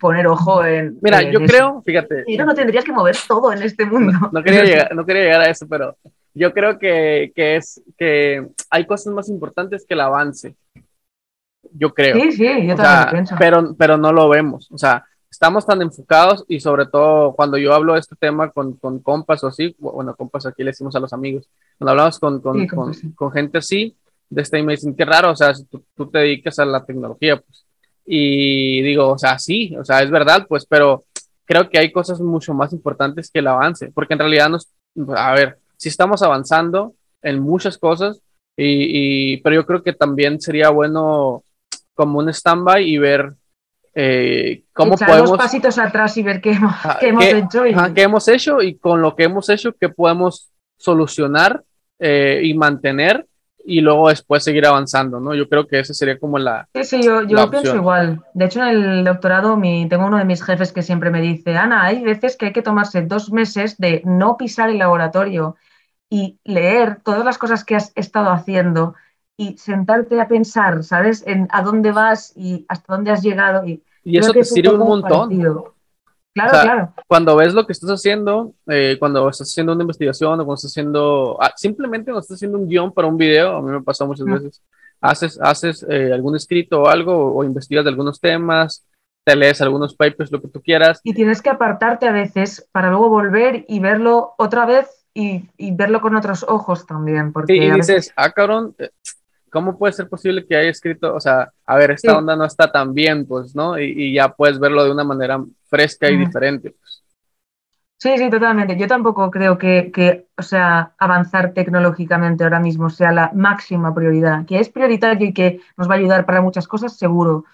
poner ojo en. Mira, yo creo, fíjate. Y no tendrías que mover todo en este mundo. No, quería, llegar, no quería llegar a eso, pero yo creo que, que, es que hay cosas más importantes que el avance. Yo creo. Sí, sí, yo también lo pienso. Pero, pero no lo vemos. O sea, estamos tan enfocados y sobre todo cuando yo hablo de este tema con, con compas o así, bueno, compas aquí le decimos a los amigos, cuando hablamos con, con, con, con gente así, de esta y me dicen, qué raro, o sea, si tú, te dedicas a la tecnología, pues. Y digo, o sea, sí, o sea, es verdad, pues, pero creo que hay cosas mucho más importantes que el avance, porque en realidad nos, a ver, si estamos avanzando en muchas cosas, y, pero yo creo que también sería bueno como un stand-by y ver eh, cómo podemos... pasitos atrás y ver qué hemos, hemos hecho. Y... qué hemos hecho y con lo que hemos hecho, qué podemos solucionar eh, y mantener y luego después seguir avanzando, ¿no? Yo creo que esa sería como la. Sí, sí, yo, yo pienso igual. De hecho, en el doctorado mi, tengo uno de mis jefes que siempre me dice, Ana, hay veces que hay que tomarse dos meses de no pisar el laboratorio y leer todas las cosas que has estado haciendo y sentarte a pensar, ¿sabes? En a dónde vas y hasta dónde has llegado. Y, y eso te sirve un montón. Claro, claro. Cuando ves lo que estás haciendo, eh, cuando estás haciendo una investigación o cuando estás haciendo, ah, simplemente cuando estás haciendo un guion para un video, a mí me pasa muchas veces, haces, haces eh, algún escrito o algo, o, investigas de algunos temas, te lees algunos papers, lo que tú quieras. Y tienes que apartarte a veces para luego volver y verlo otra vez y, y verlo con otros ojos también. Porque y dices, ah, cabrón, eh, ¿cómo puede ser posible que haya escrito, o sea, a ver, esta onda no está tan bien, pues, ¿no? Y, ya puedes verlo de una manera fresca y diferente. Pues. Sí, sí, totalmente. Yo tampoco creo que, o sea, avanzar tecnológicamente ahora mismo sea la máxima prioridad, que es prioritario y que nos va a ayudar para muchas cosas, seguro.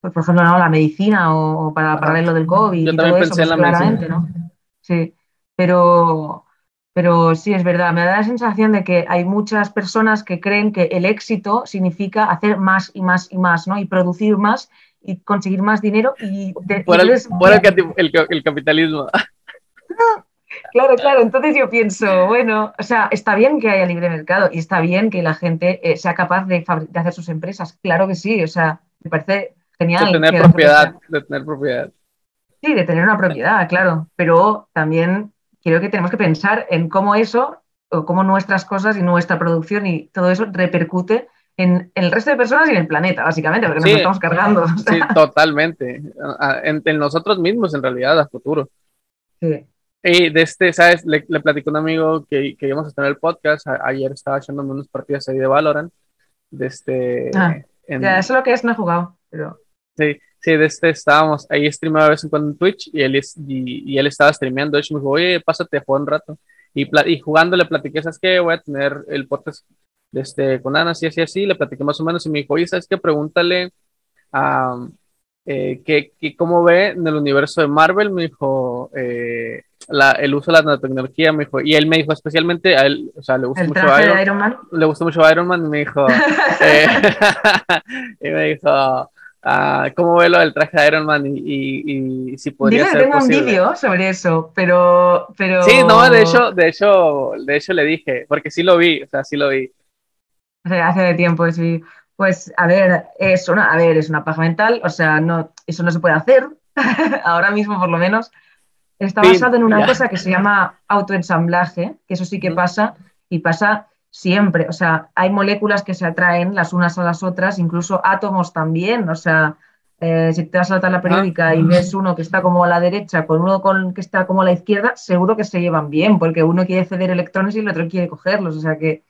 Pues, por ejemplo, ¿no? la medicina o, para, para lo del COVID. Yo también pensé en la pues, medicina. ¿no? Sí, pero, pero sí, es verdad, me da la sensación de que hay muchas personas que creen que el éxito significa hacer más y más y más, ¿no? Y producir más y conseguir más dinero y... por, el, el, capitalismo. Claro, claro. Entonces yo pienso, bueno, o sea, está bien que haya libre mercado y está bien que la gente eh, sea capaz de, de, hacer sus empresas. Claro que sí, o sea, me parece genial. De tener propiedad, de tener propiedad. Sí, de tener una propiedad, claro. Pero también creo que tenemos que pensar en cómo eso, o cómo nuestras cosas y nuestra producción y todo eso repercute en, el resto de personas y en el planeta, básicamente, porque nos estamos cargando. Sí, totalmente. En, nosotros mismos, en realidad, a futuro. Sí. Y de este, ¿sabes? Le, le platicó un amigo que, que íbamos a tener el podcast. ayer estaba echándome unas partidas ahí de Valorant. De este. Ah, ya, eso es lo que es, no he jugado. Pero... Sí, Sí, de este estábamos ahí streamando a veces en cuando en Twitch y él, y, él estaba streameando. De hecho, me dijo, oye, pásate a jugar un rato. Y, y jugando le platiqué, ¿sabes qué? Voy a tener el podcast este, con Ana, así, así, así. Le platiqué más o menos y me dijo, oye, ¿sabes qué? Pregúntale a. Eh, que, cómo ve en el universo de Marvel, me dijo, eh, el uso de la nanotecnología, me dijo, y él me dijo especialmente a él, o sea, le gusta mucho Iron, Man. Le gustó mucho Iron Man y me dijo, eh, y me dijo, ah, ¿cómo ve lo del traje de Iron Man y, si podría ser tengo un vídeo sobre eso, pero, pero... Sí, no, de hecho, de hecho, de hecho le dije, porque sí lo vi, o sea, sí lo vi. hace tiempo, sí. Pues, a ver, es una, a ver, es una paja mental, o sea, no, eso no se puede hacer, ahora mismo por lo menos, Está basado en una cosa que se llama autoensamblaje, que eso sí que pasa y pasa siempre. O sea, hay moléculas que se atraen las unas a las otras, incluso átomos también. O sea, eh, si te vas a la periódica y ves uno que está como a la derecha con uno con, que está como a la izquierda, seguro que se llevan bien, porque uno quiere ceder electrones y el otro quiere cogerlos. O sea que,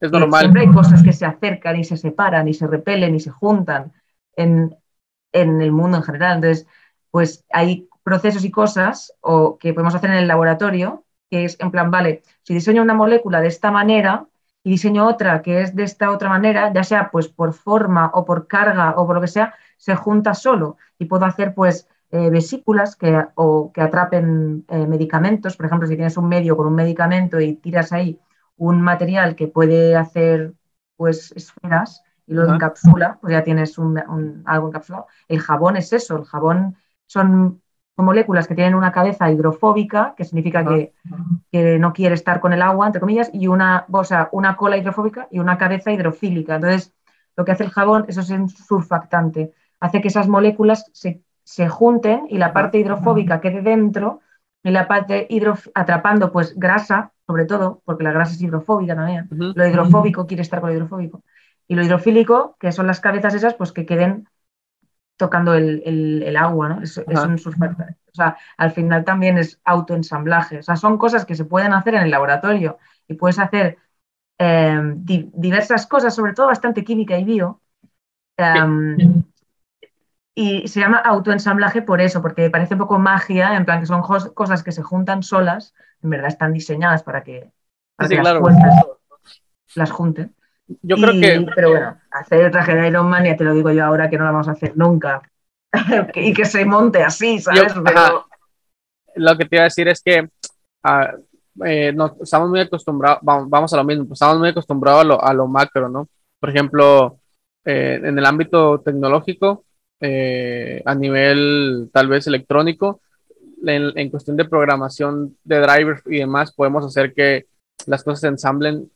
es normal. siempre hay cosas que se acercan y se separan y se repelen y se juntan en, en el mundo en general. Entonces, pues hay procesos y cosas o que podemos hacer en el laboratorio, que es en plan, vale, si diseño una molécula de esta manera y diseño otra que es de esta otra manera, ya sea pues por forma o por carga o por lo que sea, se junta solo y puedo hacer pues eh, vesículas que, o que atrapen eh, medicamentos. Por ejemplo, si tienes un medio con un medicamento y tiras ahí un material que puede hacer pues esferas y lo encapsula, pues ya tienes un, algo encapsulado. El jabón es eso, el jabón son moléculas que tienen una cabeza hidrofóbica, que significa que, no quiere estar con el agua, entre comillas, y una, o una cola hidrofóbica y una cabeza hidrofílica. Entonces, lo que hace el jabón, eso es un surfactante, hace que esas moléculas se, junten y la parte hidrofóbica quede dentro y la parte hidro, atrapando pues grasa, sobre todo, porque la grasa es hidrofóbica también. Lo hidrofóbico quiere estar con lo hidrofóbico. Y lo hidrofílico, que son las cabezas esas, pues que queden tocando el, agua, ¿no? Es, un surfactante. O sea, al final también es autoensamblaje. O sea, son cosas que se pueden hacer en el laboratorio y puedes hacer em, diversas cosas, sobre todo bastante química y bio. Em, y se llama autoensamblaje por eso, porque parece un poco magia, en plan que son cosas que se juntan solas, en verdad están diseñadas para que, las las junten. Yo creo que. Pero bueno, hacer el traje de Iron Man, ya te lo digo yo ahora que no lo vamos a hacer nunca. y que se monte así, ¿sabes? Lo que te iba a decir es que ah, eh, estamos muy acostumbrados, vamos, a lo mismo, pues, estamos muy acostumbrados a lo, a lo macro, ¿no? Por ejemplo, eh, en el ámbito tecnológico, eh, a nivel tal vez electrónico, en, en, cuestión de programación de drivers y demás, podemos hacer que las cosas se ensamblen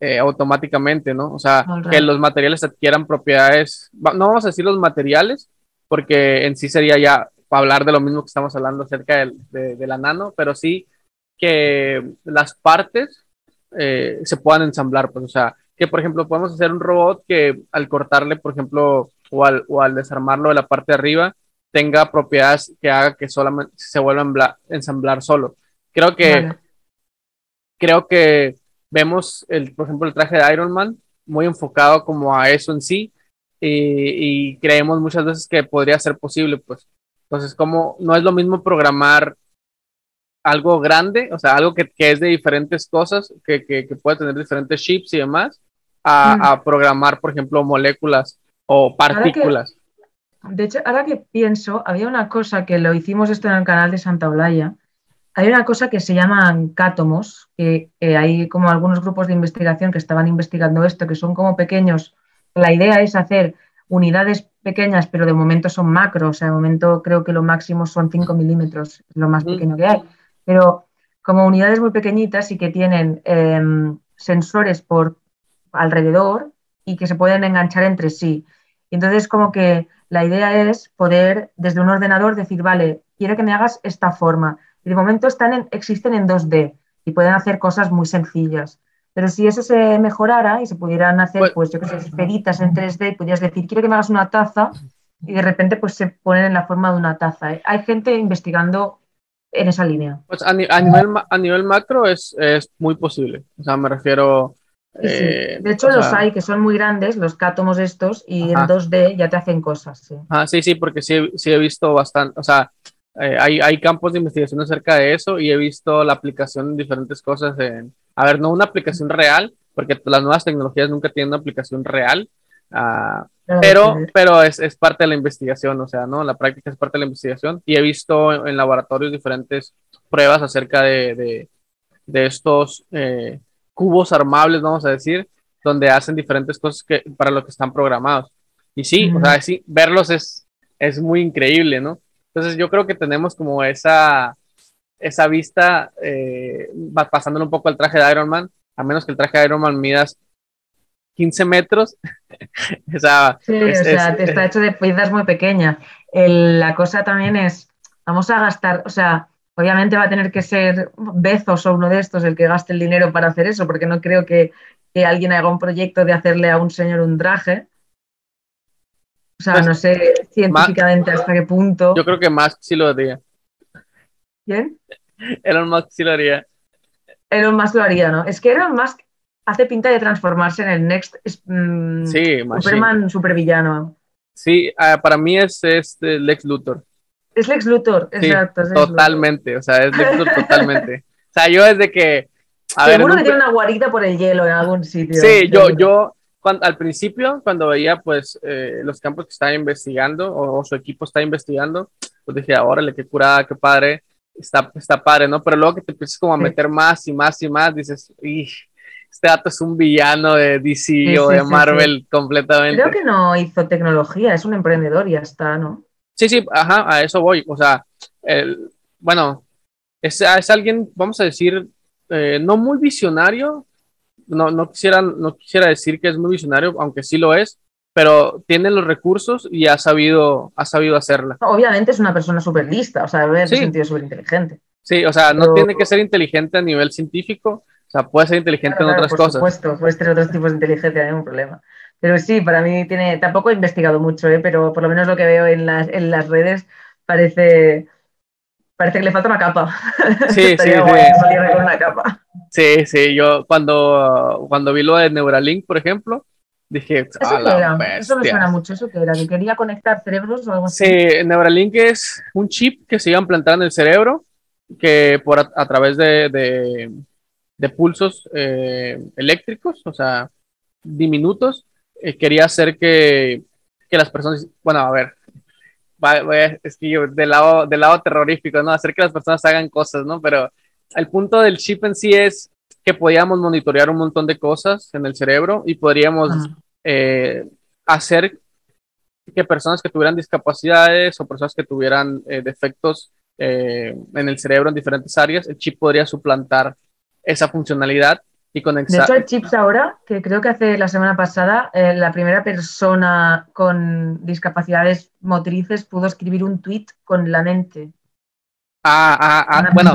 eh, automáticamente, ¿no? O sea, que los materiales adquieran propiedades, no vamos a decir los materiales, porque en sí sería ya hablar de lo mismo que estamos hablando acerca de, la nano, pero sí que las partes eh, se puedan ensamblar, pues, o sea, que por ejemplo podemos hacer un robot que al cortarle, por ejemplo, o al, o al desarmarlo de la parte de arriba, tenga propiedades que haga que solamente se vuelva a ensamblar solo. Creo que, creo que vemos, el, por ejemplo, el traje de Iron Man muy enfocado como a eso en sí y, creemos muchas veces que podría ser posible, pues. Entonces, como no es lo mismo programar algo grande, o sea, algo que, que es de diferentes cosas, que, que, puede tener diferentes chips y demás, a, a programar, por ejemplo, moléculas o partículas. de hecho, ahora que pienso, había una cosa que lo hicimos esto en el canal de Santa Olaya, hay una cosa que se llaman cátomos, que hay como algunos grupos de investigación que estaban investigando esto, que son como pequeños. La idea es hacer unidades pequeñas, pero de momento son macros. O sea, de momento creo que lo máximo son 5 milímetros, lo más pequeño que hay. Pero como unidades muy pequeñitas y que tienen em, sensores por alrededor y que se pueden enganchar entre sí. Entonces, como que la idea es poder desde un ordenador decir, vale, quiero que me hagas esta forma y de momento están existen en 2D y pueden hacer cosas muy sencillas. Pero si eso se mejorara y se pudieran hacer, pues, pues yo qué sé, esferitas en 3D, podrías decir, quiero que me hagas una taza y de repente pues se ponen en la forma de una taza. ¿eh? Hay gente investigando en esa línea. Pues a, nivel, a nivel macro es, es, muy posible. O sea, me refiero... Eh, de hecho, los hay que son muy grandes, los cátomos estos, y en 2D ya te hacen cosas. Sí. Ah, sí, sí, porque sí, sí he visto bastante, o sea, eh, hay, hay, campos de investigación acerca de eso y he visto la aplicación en diferentes cosas. En, a ver, no una aplicación real, porque las nuevas tecnologías nunca tienen una aplicación real, Ah, pero, pero es, es, parte de la investigación, o sea, ¿no? La práctica es parte de la investigación y he visto en laboratorios diferentes pruebas acerca de, de, de estos eh, cubos armables, vamos a decir, donde hacen diferentes cosas que, para lo que están programados. Y sí, o sea, sí, verlos es, es muy increíble, ¿no? Entonces yo creo que tenemos como esa, esa vista, eh, pasándole un poco al traje de Iron Man, a menos que el traje de Iron Man midas 15 metros. sí, o sea, está hecho de piezas muy pequeñas. la cosa también es, vamos a gastar, o sea, obviamente va a tener que ser Bezos o uno de estos el que gaste el dinero para hacer eso, porque no creo que, que alguien haga un proyecto de hacerle a un señor un traje. O sea, pues, no sé científicamente hasta qué punto. Yo creo que Musk sí lo haría. ¿Quién? Elon Musk sí lo haría. Elon Musk lo haría, ¿no? Es que Elon Musk hace pinta de transformarse en el next mm, sí, Superman supervillano. Sí, ah, para mí es, este Lex Luthor. Es Lex Luthor, exacto. totalmente, o sea, es Lex Luthor totalmente. O sea, yo desde que... Seguro que tiene una guarita por el hielo en algún sitio. Sí, yo, yo al principio, cuando veía pues eh, los campos que estaba investigando o, su equipo está investigando, pues dije, órale, qué curada, qué padre está, está padre, ¿no? Pero luego que te empiezas como a meter más y más y más, dices, este dato es un villano de DC o de Marvel completamente. Creo que no hizo tecnología, es un emprendedor y ya está, ¿no? Sí, sí, ajá, a eso voy. O sea, el, bueno, es, es, alguien, vamos a decir, eh, no muy visionario, no, no, quisiera, no quisiera decir que es muy visionario, aunque sí lo es, pero tiene los recursos y ha sabido, ha sabido hacerla. Obviamente es una persona súper lista, o sea, en ese sentido súper inteligente. Sí, o sea, no tiene que ser inteligente a nivel científico, o sea, puede ser inteligente en otras cosas. Por supuesto, puede tener otros tipos de inteligencia, no hay ningún problema. Pero sí, para mí tiene, tampoco he investigado mucho, ¿eh? pero por lo menos lo que veo en las, en las redes parece, parece que le falta una capa. Sí, sí, sí. Con una capa. Sí, sí, yo cuando, cuando vi lo de Neuralink, por ejemplo, Dije, ¿Eso, Eso me suena mucho, ¿eso que era? ¿Que quería conectar cerebros o algo así? Sí, Neuralink es un chip que se iba a implantar en el cerebro, que por a, través de, de, pulsos eh, eléctricos, o sea, diminutos, eh, quería hacer que, que, las personas, bueno, a ver, es que yo, del lado, del lado terrorífico, ¿no? Hacer que las personas hagan cosas, ¿no? Pero el punto del chip en sí es que podíamos monitorear un montón de cosas en el cerebro y podríamos eh, hacer que personas que tuvieran discapacidades o personas que tuvieran eh, defectos eh, en el cerebro en diferentes áreas, el chip podría suplantar esa funcionalidad y. De hecho, hay chips ahora, que creo que hace la semana pasada, la primera persona con discapacidades motrices pudo escribir un tweet con la mente. Ah, ah, ah bueno,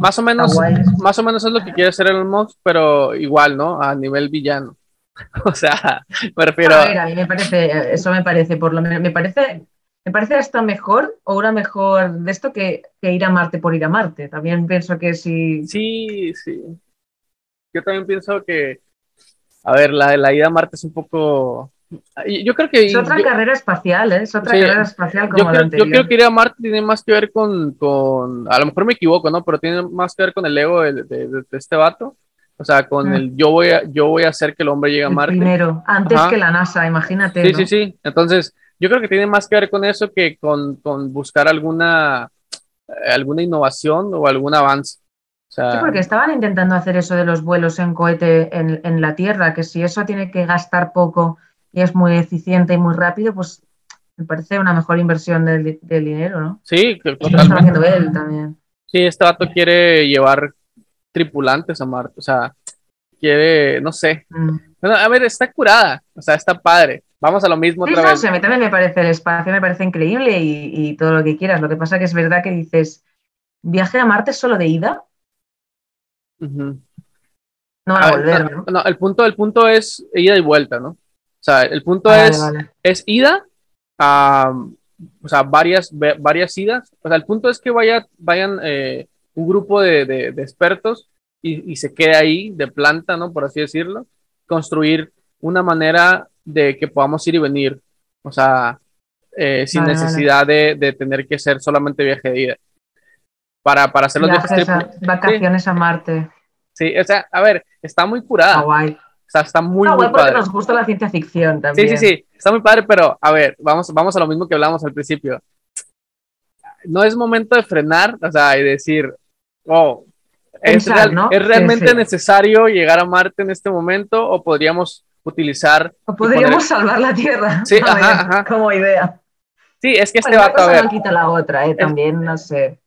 más o menos, más o menos es lo que quiere hacer el Musk, pero igual, ¿no? A nivel villano. o sea, me refiero. A a mí me parece, eso me parece, por lo menos, me parece, me parece hasta mejor o una mejor de esto que, que ir a Marte por ir a Marte. También pienso que sí. Sí, sí. Yo también pienso que, a ver, la, la ida a Marte es un poco yo creo que. Es otra carrera espacial, ¿eh? Es otra carrera espacial como yo creo, Yo creo que ir a Marte tiene más que ver con, con, A lo mejor me equivoco, ¿no? Pero tiene más que ver con el ego de, de, este vato. O sea, con mm. el yo voy, a, yo voy a hacer que el hombre llegue a Marte. Primero, antes que la NASA, imagínate. Sí, sí, sí. Entonces, yo creo que tiene más que ver con eso que con, con buscar alguna, alguna innovación o algún avance. Sí, porque estaban intentando hacer eso de los vuelos en cohete en, en la Tierra, que si eso tiene que gastar poco y es muy eficiente y muy rápido, pues me parece una mejor inversión del, dinero, ¿no? Sí, que totalmente. él también. Sí, este vato quiere llevar tripulantes a Marte, o sea, quiere, no sé. Mm. Bueno, a ver, está curada, o sea, está padre. Vamos a lo mismo otra vez. a mí también me parece el espacio, me parece increíble y, todo lo que quieras. Lo que pasa que es verdad que dices, viaje a Marte solo de ida. No a, volver, ¿no? ¿no? el punto, el punto es ida y vuelta, ¿no? O sea, el punto es, es ida a, o sea, varias, varias idas. O sea, el punto es que vaya, vayan eh, un grupo de, de, expertos y, y, se quede ahí de planta, ¿no? Por así decirlo, construir una manera de que podamos ir y venir. O sea, eh, sin necesidad De, de, tener que ser solamente viaje de ida. Para, para hacer los viajes. vacaciones a Marte. Sí, o sea, a ver, está muy curada. O sea, está muy, no, muy padre. nos gusta la ciencia ficción también. Sí, sí, sí, está muy padre, pero a ver, vamos, vamos a lo mismo que hablábamos al principio. No es momento de frenar, o sea, y decir, oh, ¿es, realmente necesario llegar a Marte en este momento o podríamos utilizar... O podríamos salvar la Tierra sí, ajá, ajá. como idea. Sí, es que este vato... a ver, no quita la otra, ¿eh? también, no sé.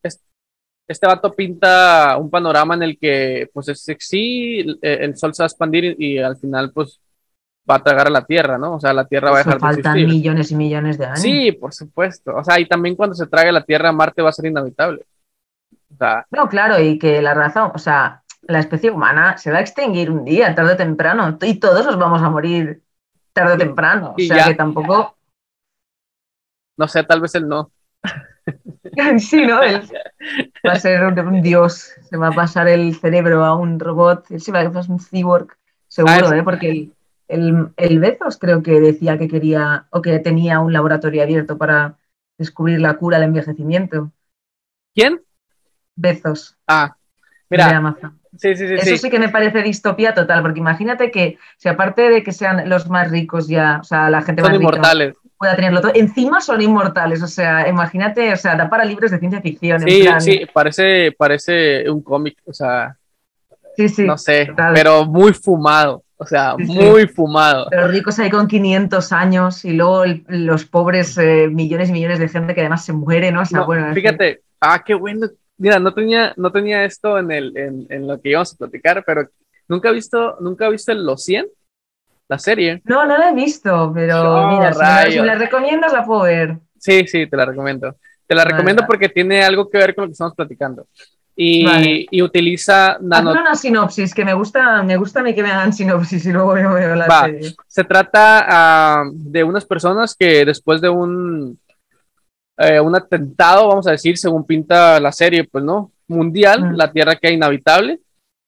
Este vato pinta un panorama en el que, pues, es, sí, el sol se va a expandir y, al final, pues, va a tragar a la Tierra, ¿no? O sea, la Tierra va a dejar de existir. Faltan millones y millones de años. Sí, por supuesto. O sea, y también cuando se trague la Tierra, Marte va a ser inhabitable. O sea, no, claro, y que la razón, o sea, la especie humana se va a extinguir un día, tarde o temprano, y todos nos vamos a morir tarde o temprano. O sea, que tampoco... No sé, tal vez él no. Sí, ¿no? Él va a ser un, dios, se va a pasar el cerebro a un robot, él se va a hacer un cyborg, seguro, ah, ¿eh? Porque el, el, el, Bezos creo que decía que quería o que tenía un laboratorio abierto para descubrir la cura al envejecimiento. ¿Quién? Bezos. Ah, mira. Sí, sí, sí, Eso sí. que me parece distopía total, porque imagínate que si aparte de que sean los más ricos ya, o sea, la gente son más inmortales. Pueda tenerlo todo, encima son inmortales, o sea, imagínate, o sea, da para libros de ciencia ficción. Sí, sí, parece, parece un cómic, o sea, sí, sí, no sé, pero muy fumado. O sea, muy fumado. Pero ricos ahí con 500 años y luego los pobres eh, millones y millones de gente que además se muere, ¿no? O sea, bueno, fíjate, ah, qué bueno, mira, no tenía, no tenía esto en, el, en, lo que íbamos a platicar, pero nunca he visto, nunca he visto Los 100, la serie. No, no la he visto, pero mira, si me, la recomiendas la puedo ver. Sí, sí, te la recomiendo. Te la recomiendo porque tiene algo que ver con lo que estamos platicando. Y, y utiliza nano... una sinopsis, que me gusta, me gusta a mí que me hagan sinopsis y luego yo veo la serie. Se trata ah, de unas personas que después de un eh, un atentado, vamos a decir, según pinta la serie, pues no, mundial, la Tierra queda inhabitable,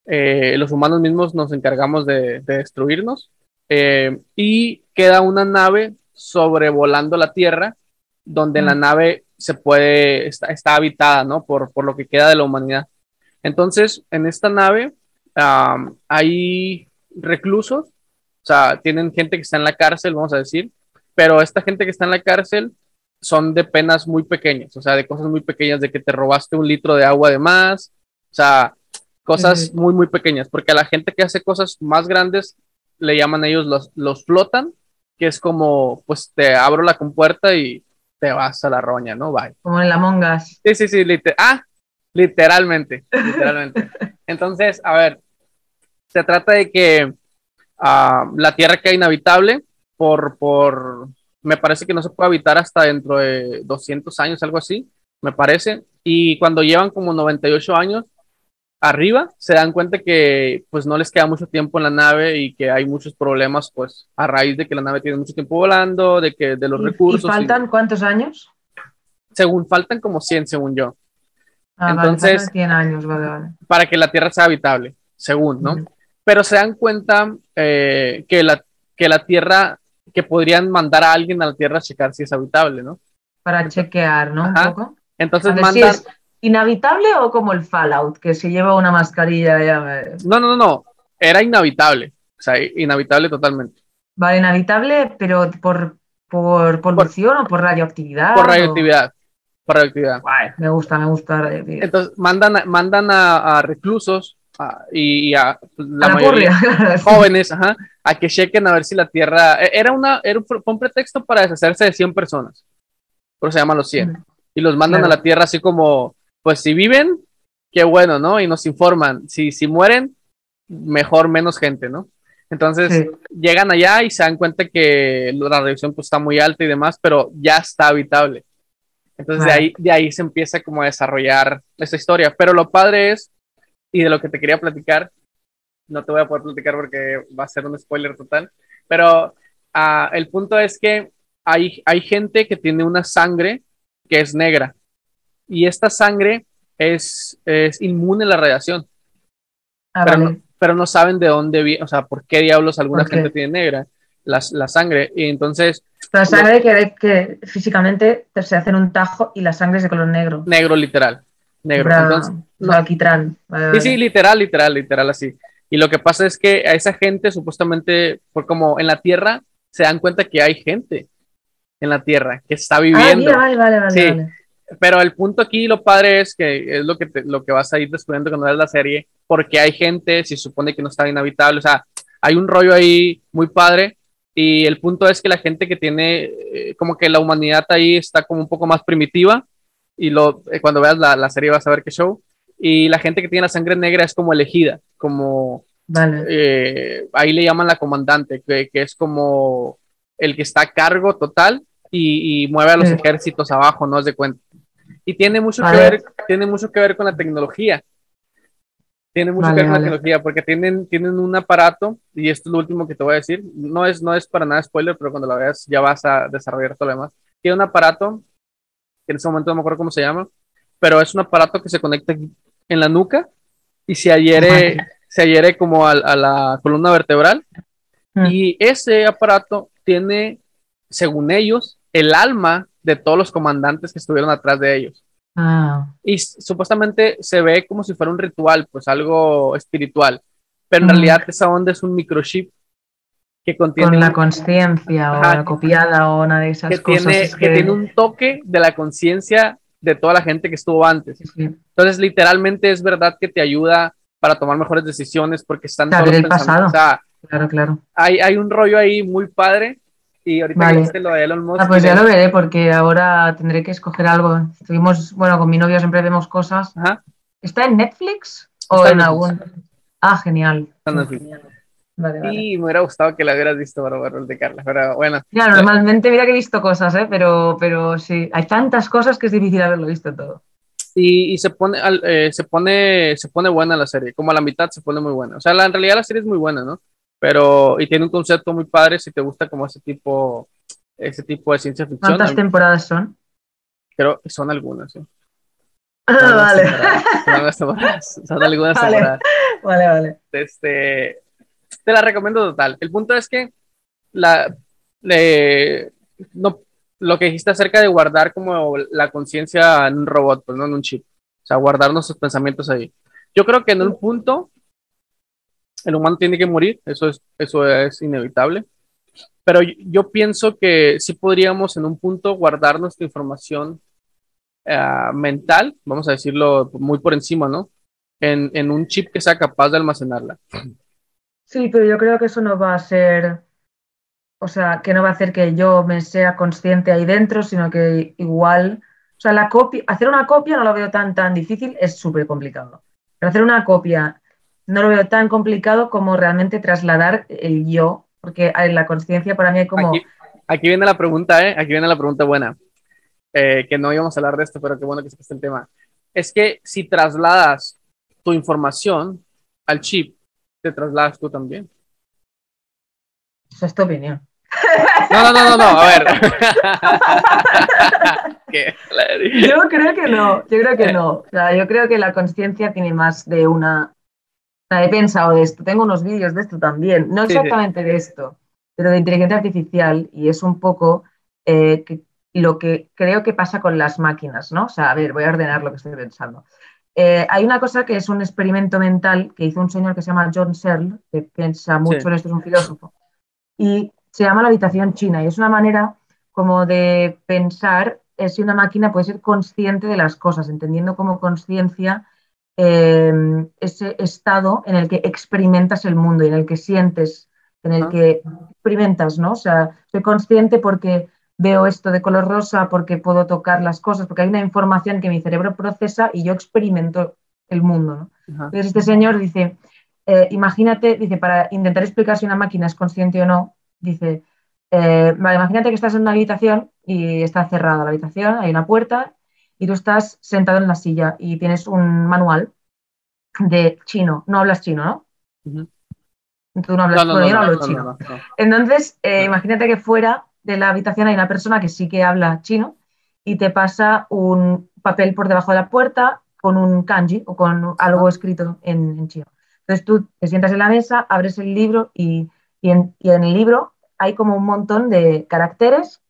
eh, los humanos mismos nos encargamos de, destruirnos eh, y queda una nave sobrevolando la Tierra, donde la nave se puede, está, habitada, ¿no? Por, por, lo que queda de la humanidad. Entonces, en esta nave hay reclusos, o sea, tienen gente que está en la cárcel, vamos a decir, pero esta gente que está en la cárcel son de penas muy pequeñas, o sea, de cosas muy pequeñas, de que te robaste un litro de agua de más, o sea, cosas muy, muy pequeñas, porque a la gente que hace cosas más grandes le llaman ellos los, los flotan, que es como, pues te abro la compuerta y te vas a la roña, ¿no? Bye. Como en la mongas. Sí, sí, sí, ah, literalmente, literalmente. Entonces, a ver, se trata de que ah, la tierra queda inhabitable por, por, me parece que no se puede habitar hasta dentro de 200 años, algo así, me parece. Y cuando llevan como 98 años arriba, se dan cuenta que pues no les queda mucho tiempo en la nave y que hay muchos problemas pues a raíz de que la nave tiene mucho tiempo volando, de que de los recursos. ¿Y faltan cuántos años? Según faltan como 100, según yo. Ah, Entonces, 100 años, vale, vale. Para que la Tierra sea habitable, según, ¿no? Pero se dan cuenta eh, que, la, que la Tierra que podrían mandar a alguien a la Tierra a checar si es habitable, ¿no? Para chequear, ¿no? Un poco. Entonces mandan... es inhabitable o como el Fallout, que se lleva una mascarilla ya... No, no, no, no. Era inhabitable. O sea, inhabitable totalmente. Vale, inhabitable, pero por, por polución o por radioactividad. Por radioactividad. Por radioactividad. me gusta, me gusta radioactividad. Entonces mandan, mandan a reclusos y, a pues, la mayoría jóvenes a que chequen a ver si la Tierra e, era una era un, pretexto para deshacerse de 100 personas. Por eso se llaman los 100. Y los mandan a la Tierra así como, pues si viven, qué bueno, ¿no? Y nos informan. Si, si mueren, mejor menos gente, ¿no? Entonces llegan allá y se dan cuenta que la radiación pues, está muy alta y demás, pero ya está habitable. Entonces de, ahí, de ahí se empieza como a desarrollar esa historia. Pero lo padre es y de lo que te quería platicar, no te voy a poder platicar porque va a ser un spoiler total, pero ah, el punto es que hay, hay gente que tiene una sangre que es negra y esta sangre es, es inmune a la radiación. Ah, pero, no, pero, no, saben de dónde viene, o sea, por qué diablos alguna gente tiene negra la, la, sangre. Y entonces. La sangre que, que físicamente se hacen un tajo y la sangre es de color negro. Negro, literal negro. Entonces, alquitrán. Sí, sí, literal, literal, literal así. Y lo que pasa es que a esa gente, supuestamente, por como en la Tierra, se dan cuenta que hay gente en la Tierra que está viviendo. Ah, vale, vale, vale, sí. Pero el punto aquí, lo padre es que es lo que, lo que vas a ir descubriendo cuando ves la serie, porque hay gente, se supone que no está inhabitable, o sea, hay un rollo ahí muy padre y el punto es que la gente que tiene, eh, como que la humanidad ahí está como un poco más primitiva y lo, eh, cuando veas la, la, serie vas a ver qué show. Y la gente que tiene la sangre negra es como elegida, como... Vale. Eh, ahí le llaman la comandante, que, que, es como el que está a cargo total y, y mueve a los ejércitos abajo, no es de cuenta. Y tiene mucho, que ver, tiene mucho que ver con la tecnología. Tiene mucho que ver con la tecnología, porque tienen, tienen un aparato, y esto es lo último que te voy a decir, no es, no es para nada spoiler, pero cuando lo veas ya vas a desarrollar todo lo demás. Tiene un aparato, que en ese momento no me acuerdo cómo se llama, pero es un aparato que se conecta en la nuca y se adhiere, se adhiere como a, la columna vertebral. Mm. Y ese aparato tiene, según ellos, el alma de todos los comandantes que estuvieron atrás de ellos. Ah. Y supuestamente se ve como si fuera un ritual, pues algo espiritual, pero en realidad esa onda es un microchip que contiene... Con la conciencia o la copiada o una de esas que cosas. Tiene, que... tiene un toque de la conciencia de toda la gente que estuvo antes. Entonces, literalmente es verdad que te ayuda para tomar mejores decisiones porque están todos el pasado. claro, claro. Hay, hay un rollo ahí muy padre y ahorita que lo de Elon Musk. Ah, pues ya lo veré porque ahora tendré que escoger algo. Estuvimos, bueno, con mi novio siempre vemos cosas. ¿Está en Netflix o en, algún? Ah, genial. Y me hubiera gustado que la hubieras visto rol de Carla, pero bueno. Ya, normalmente mira que he visto cosas, ¿eh? pero, pero sí, hay tantas cosas que es difícil haberlo visto todo. Y, y se, pone, eh, se, pone, se pone buena la serie, como a la mitad se pone muy buena. O sea, la, en realidad la serie es muy buena, ¿no? Pero y tiene un concepto muy padre si te gusta como ese tipo ese tipo de ciencia ficción. ¿Cuántas temporadas son? Creo que son algunas, ¿sí? Ah, vale. Son algunas vale. temporadas. Vale, vale. Este, te la recomiendo total. El punto es que la, no, lo que dijiste acerca de guardar como la conciencia en un robot, pues no en un chip. O sea, guardar nuestros pensamientos ahí. Yo creo que en un punto el humano tiene que morir, eso es, eso es inevitable. Pero yo pienso que sí podríamos en un punto guardar nuestra información eh, mental, vamos a decirlo muy por encima, ¿no? En, en, un chip que sea capaz de almacenarla. Sí, pero yo creo que eso no va a ser, o sea, que no va a hacer que yo me sea consciente ahí dentro, sino que igual, o sea, la copia, hacer una copia no lo veo tan, tan difícil, es súper complicado. Pero hacer una copia no lo veo tan complicado como realmente trasladar el yo, porque la conciencia para mí es como... Aquí, viene la pregunta, ¿eh? Aquí viene la pregunta buena, eh, que no íbamos a hablar de esto, pero qué bueno que se el tema. Es que si trasladas tu información al chip, te trasladas tú también. Esa es tu opinión. No, no, no, no, a ver. yo creo que no, yo creo que no. O sea, yo creo que la conciencia tiene más de una he pensado de esto, tengo unos vídeos de esto también, no exactamente de esto, pero de inteligencia artificial y es un poco eh, lo que creo que pasa con las máquinas, ¿no? O sea, a ver, voy a ordenar lo que estoy pensando. Eh, hay una cosa que es un experimento mental que hizo un señor que se llama John Searle, que piensa mucho en esto, es un filósofo, y se llama la habitación china y es una manera como de pensar si una máquina puede ser consciente de las cosas, entendiendo como conciencia Em, ese estado en el que experimentas el mundo y en el que sientes, en el que experimentas, ¿no? O sea, soy consciente porque veo esto de color rosa, porque puedo tocar las cosas, porque hay una información que mi cerebro procesa y yo experimento el mundo, ¿no? Entonces este señor dice, eh, imagínate, dice, para intentar explicar si una máquina es consciente o no, dice, eh, imagínate que estás en una habitación y está cerrada la habitación, hay una puerta y tú estás sentado en la silla y tienes un manual de chino. No hablas chino, ¿no? Tú no hablas, no, yo no hablo chino. Entonces, eh, imagínate que fuera de la habitación hay una persona que sí que habla chino y te pasa un papel por debajo de la puerta con un kanji o con algo escrito en, chino. Entonces tú te sientas en la mesa, abres el libro y, en, y en el libro hay como un montón de caracteres,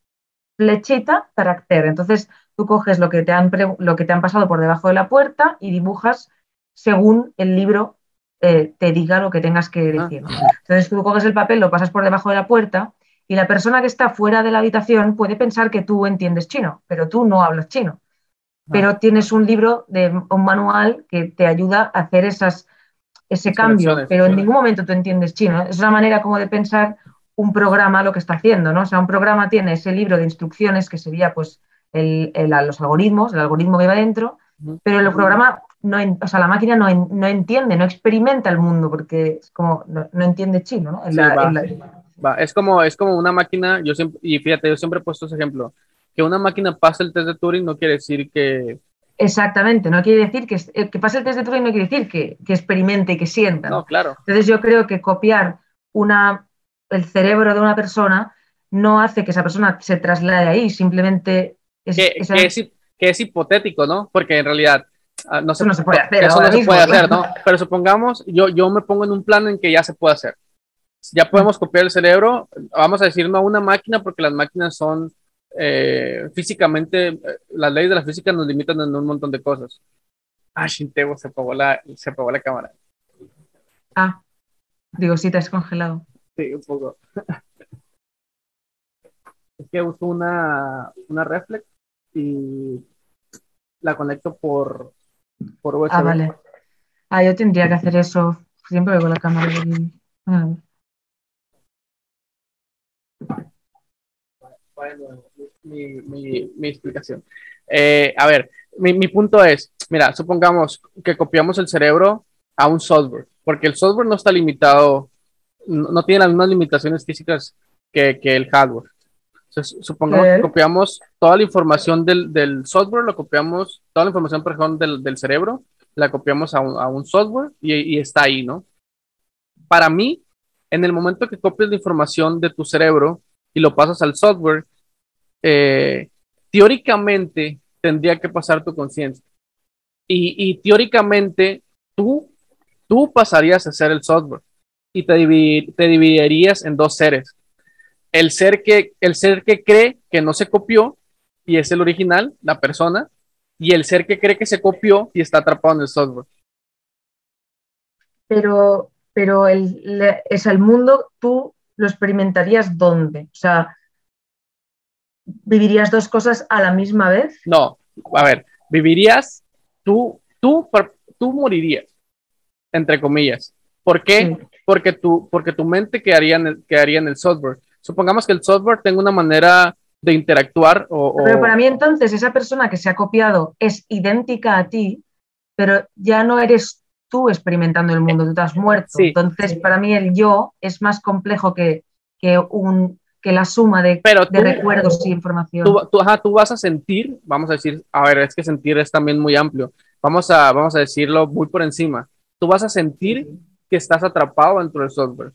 flechita, carácter. Entonces tú coges lo que te han, lo que te han pasado por debajo de la puerta y dibujas según el libro eh, te diga lo que tengas que ah. decir. Entonces tú coges el papel, lo pasas por debajo de la puerta y la persona que está fuera de la habitación puede pensar que tú entiendes chino, pero tú no hablas chino. Ah. Pero tienes un libro, de, un manual que te ayuda a hacer esas, ese cambio, pero en ningún momento tú entiendes chino. Es una manera como de pensar un programa lo que está haciendo, ¿no? O sea, un programa tiene ese libro de instrucciones que sería pues el, los algoritmos, el algoritmo que va dentro, pero el programa no, o sea, la máquina no, no, entiende, no experimenta el mundo porque es como no, entiende chino, ¿no? Es como es como una máquina, yo siempre y fíjate, yo siempre he puesto ese ejemplo, que una máquina pase el test de Turing no quiere decir que Exactamente, no quiere decir que, eh, que pase el test de Turing no quiere decir que, que experimente y que sienta. ¿no? claro. Entonces yo creo que copiar una, el cerebro de una persona no hace que esa persona se traslade ahí, simplemente es, que, es, hipotético, ¿no? Porque en realidad ah, no, se, no se puede hacer. Eso no se puede hacer, ¿no? Pero supongamos, yo, yo me pongo en un plano en que ya se puede hacer. Ya podemos copiar el cerebro, vamos a decir no a una máquina porque las máquinas son eh, físicamente, eh, las leyes de la física nos limitan en un montón de cosas. Ah, Shintego, se apagó la, se apagó la cámara. Ah, digo, sí, te has congelado. Sí, un poco. es que uso una, una reflex y la conecto por, por USB. Ah, vale. Ah, yo tendría que hacer eso siempre con la cámara. Ah. Bueno, mi, mi, mi explicación. Eh, a ver, mi, mi, punto es, mira, supongamos que copiamos el cerebro a un software, porque el software no está limitado, no, no tiene las mismas limitaciones físicas que, que el hardware supongamos que copiamos toda la información del, del, software, lo copiamos, toda la información, perdón, del, del cerebro, la copiamos a un, a un software y, y, está ahí, ¿no? Para mí, en el momento que copias la información de tu cerebro y lo pasas al software, eh, teóricamente tendría que pasar tu conciencia. Y, y, teóricamente tú, tú pasarías a ser el software y te, te dividirías en dos seres el ser que, el ser que cree que no se copió y es el original, la persona, y el ser que cree que se copió y está atrapado en el software. Pero, pero el, es el mundo, tú lo experimentarías dónde? O sea, ¿vivirías dos cosas a la misma vez? No, a ver, vivirías, tú, tú, tú morirías, entre comillas. ¿Por qué? Porque, tu, porque tu mente quedaría en, quedaría en el software supongamos que el software tenga una manera de interactuar o, Pero para mí entonces esa persona que se ha copiado es idéntica a ti, pero ya no eres tú experimentando el mundo, tú te has muerto. Entonces para mí el yo es más complejo que, que, un, que la suma de, de recuerdos y información. Tú, tú, tú vas a sentir, vamos a decir, a ver, es que sentir es también muy amplio. Vamos a, vamos a decirlo muy por encima. Tú vas a sentir que estás atrapado dentro del software.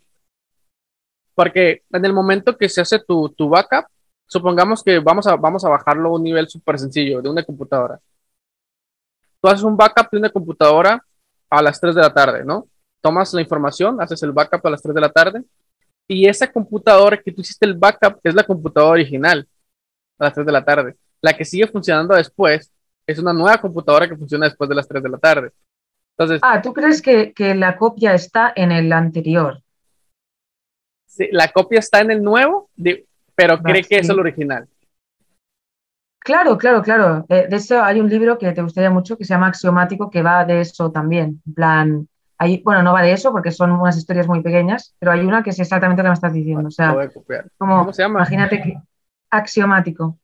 Porque en el momento que se hace tu, tu backup, supongamos que vamos a, vamos a bajarlo a un nivel súper sencillo de una computadora. Tú haces un backup de una computadora a las 3 de la tarde, ¿no? Tomas la información, haces el backup a las 3 de la tarde y esa computadora que tú hiciste el backup es la computadora original a las 3 de la tarde. La que sigue funcionando después es una nueva computadora que funciona después de las 3 de la tarde. Ah, ¿tú crees que, que la copia está en el anterior? La copia está en el nuevo, pero cree que es el original. Claro, claro, claro. Eh, de eso hay un libro que te gustaría mucho que se llama Axiomático, que va de eso también. En plan, hay, bueno, no va de eso porque son unas historias muy pequeñas, pero hay una que es exactamente lo que me estás diciendo. O sea, como, ¿Cómo se llama? Imagínate que axiomático.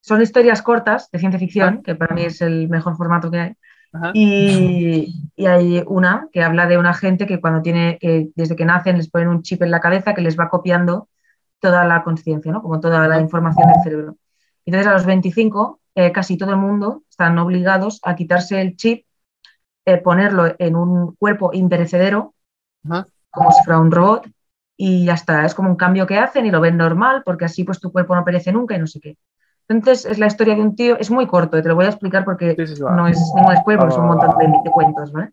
Son historias cortas de ciencia ficción, ah. que para mí es el mejor formato que hay. Y, hay una que habla de una gente que cuando tiene, que desde que nacen les ponen un chip en la cabeza que les va copiando toda la conciencia, ¿no? Como toda la información del cerebro. Entonces a los 25 eh, casi todo el mundo están obligados a quitarse el chip, eh, ponerlo en un cuerpo imperecedero, como si fuera un robot, y ya está. Es como un cambio que hacen y lo ven normal porque así pues tu cuerpo no perece nunca y no sé qué. Entonces es la historia de un tío, es muy corto, te lo voy a explicar porque no es ningún spoiler, porque son un montón de, cuentos, ¿vale?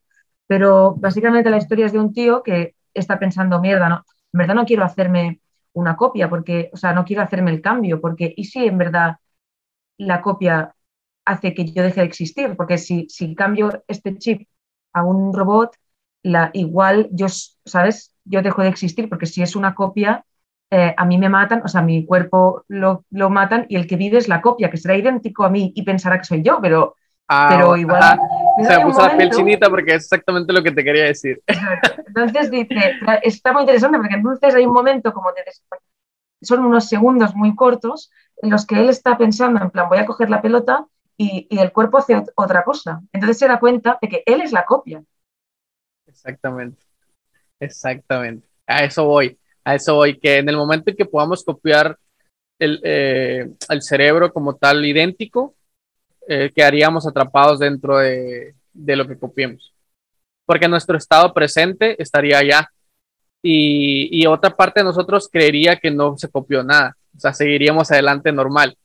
Pero básicamente la historia es de un tío que está pensando, mierda, no, en verdad no quiero hacerme una copia, porque, o sea, no quiero hacerme el cambio, porque ¿y si en verdad la copia hace que yo deje de existir? Porque si, si cambio este chip a un robot, la, igual yo, ¿sabes? Yo dejo de existir porque si es una copia, eh, a mí me matan, o sea, mi cuerpo lo, lo, matan y el que vive es la copia, que será idéntico a mí y pensará que soy yo, pero, ah, pero igual... Se me puso la piel chinita porque es exactamente lo que te quería decir. Entonces dice, está muy interesante porque entonces hay un momento como de... Son unos segundos muy cortos en los que él está pensando, en plan, voy a coger la pelota y, y el cuerpo hace otra cosa. Entonces se da cuenta de que él es la copia. Exactamente, exactamente. A eso voy, a eso voy, que en el momento en que podamos copiar el, eh, el cerebro como tal idéntico, eh, quedaríamos atrapados dentro de, de, lo que copiemos. Porque nuestro estado presente estaría allá. Y, y, otra parte de nosotros creería que no se copió nada. O sea, seguiríamos adelante normal.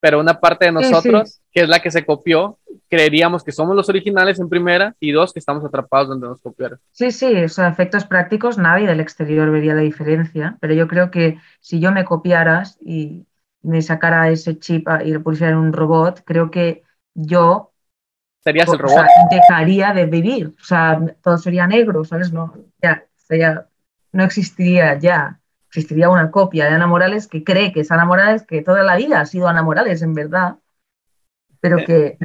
Pero una parte de nosotros, que es la que se copió, creeríamos que somos los originales en primera y dos, que estamos atrapados donde nos copiaron. Sí, sí, o sea, efectos prácticos, nadie del exterior vería la diferencia, pero yo creo que si yo me copiaras y me sacara ese chip y lo pusiera en un robot, creo que yo... Serías el robot. dejaría de vivir, o sea, todo sería negro, ¿sabes? No, ya, ya, no existiría ya. Existiría una copia de Ana Morales que cree que es Ana Morales, que toda la vida ha sido Ana Morales, en verdad, pero que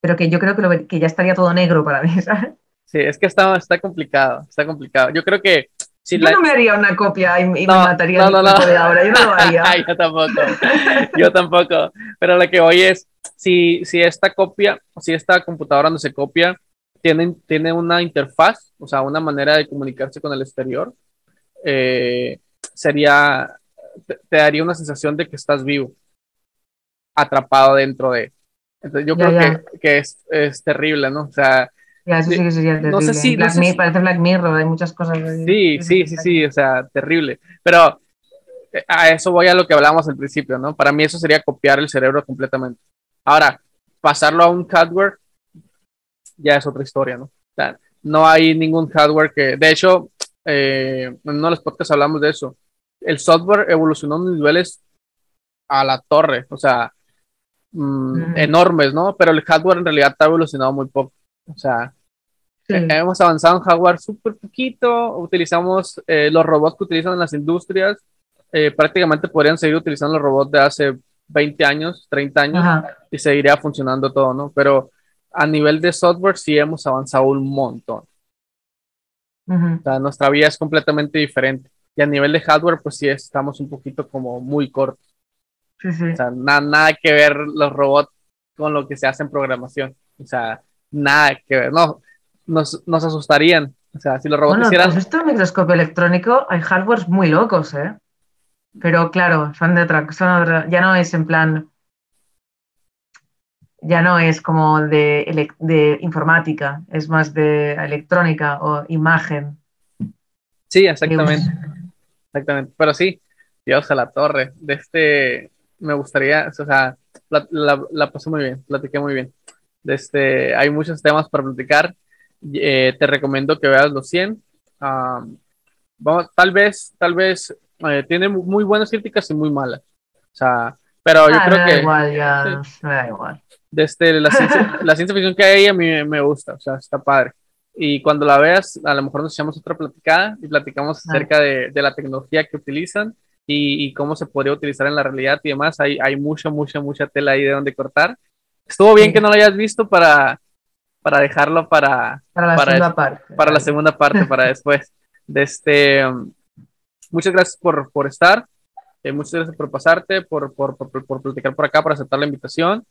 pero que yo creo que, lo, que ya estaría todo negro para mí, ¿sabes? Sí, es que está, está complicado, está complicado. Yo creo que... Si yo no me haría una copia y, me mataría no, no, no. de ahora, yo no lo haría. yo tampoco, yo tampoco. Pero lo que hoy es, si, si esta copia, si esta computadora no se copia, tiene, tiene una interfaz, o sea, una manera de comunicarse con el exterior, eh, sería, te, te daría una sensación de que estás vivo, atrapado dentro de, entonces yo creo Que, que es, es, terrible, ¿no? O sea... Ya, eso sí que sería terrible. No sé si... Black Mirror, parece Black Mirror, hay muchas cosas. Sí, sí, sí, sí, o sea, terrible. Pero eh, a eso voy a lo que hablábamos al principio, ¿no? Para mí eso sería copiar el cerebro completamente. Ahora, pasarlo a un hardware ya es otra historia, ¿no? O sea, no hay ningún hardware que, de hecho, eh, en uno de los podcasts hablamos de eso. El software evolucionó en niveles a la torre, o sea, Mm, enormes, ¿no? Pero el hardware en realidad ha evolucionado muy poco. O sea, eh, hemos avanzado en hardware súper poquito, utilizamos eh, los robots que utilizan en las industrias, eh, prácticamente podrían seguir utilizando los robots de hace 20 años, 30 años, y seguiría funcionando todo, ¿no? Pero a nivel de software sí hemos avanzado un montón. O sea, nuestra vida es completamente diferente. Y a nivel de hardware, pues sí estamos un poquito como muy cortos. O sea, nada que ver los robots con lo que se hace en programación. O sea, nada que ver. No, nos, nos asustarían. O sea, si los robots bueno, hicieran... Pues esto microscopio electrónico, hay hardwares muy locos, ¿eh? Pero claro, son de otra, son ya no es en plan, ya no es como de, de informática, es más de electrónica o imagen. Sí, exactamente. Exactamente. Pero sí, Dios a la torre. De este, me gustaría, o sea, la, la, pasé muy bien, platiqué muy bien. Este, hay muchos temas para platicar. Eh, te recomiendo que veas los 100. vamos, tal vez, tal vez eh, tiene muy buenas críticas y muy malas. O sea, pero yo ah, creo que. Igual, ya, da igual. Desde la ciencia, la ciencia ficción que hay a mí me gusta, o sea, está padre. Y cuando la veas, a lo mejor nos echamos otra platicada y platicamos acerca de, de la tecnología que utilizan y, cómo se podría utilizar en la realidad y demás. Hay, hay mucha, mucha, mucha tela ahí de donde cortar. Estuvo bien que no lo hayas visto para, para dejarlo para, para la segunda parte. Para la segunda parte, para después. De este, muchas gracias por, por estar. Eh, muchas gracias por pasarte, por, por, por, por, platicar por acá, por aceptar la invitación.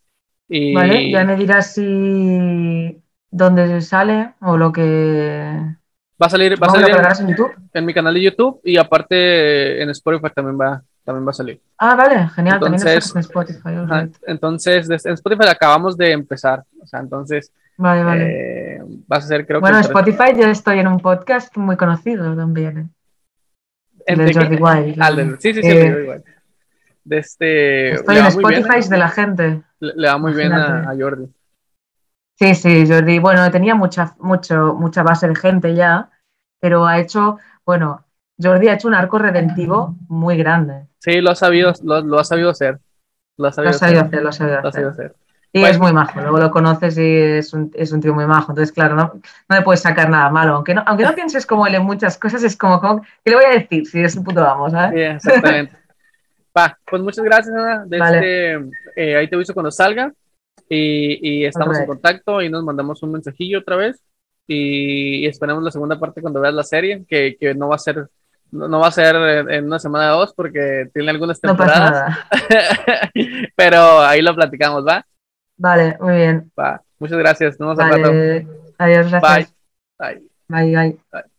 Y... Vale, ya me dirás si dónde sale o lo que Va a salir, va a salir en, YouTube? en, mi canal de YouTube y aparte en Spotify también va, también va a salir. Ah, vale, genial. Entonces, también en Spotify. entonces, en Spotify acabamos de empezar. O sea, entonces. Vale, vale. Eh, vas a ser, creo bueno, que. Bueno, Spotify ya estoy en un podcast muy conocido también. El de Jordi Wild. sí, sí, sí, eh, igual. De este, estoy en Spotify de la gente. Le, va muy bien a, a Jordi. Sí, sí, Jordi. Bueno, tenía mucha, mucho, mucha base de gente ya, pero ha hecho, bueno, Jordi ha hecho un arco redentivo muy grande. Sí, lo ha sabido, lo, ha sabido hacer. Lo ha sabido, hacer, lo ha sabido hacer. Y es muy majo, luego lo conoces y es un, es un tío muy majo. Entonces, claro, no, no le puedes sacar nada malo. Aunque no, aunque no pienses como él en muchas cosas, es como, ¿qué le voy a decir si es un puto vamos? ¿sabes? Sí, exactamente. Va, pues muchas gracias, Ana. De este, eh, ahí te aviso cuando salga. Y, y estamos en contacto y nos mandamos un mensajillo otra vez. Y, esperemos la segunda parte cuando veas la serie, que, que no va a ser no, va a ser en una semana o dos porque tiene algunas temporadas. Pero ahí lo platicamos, ¿va? Vale, muy bien. Va. Muchas gracias. Nos vemos vale. Adiós, gracias. Bye. Bye, bye. bye.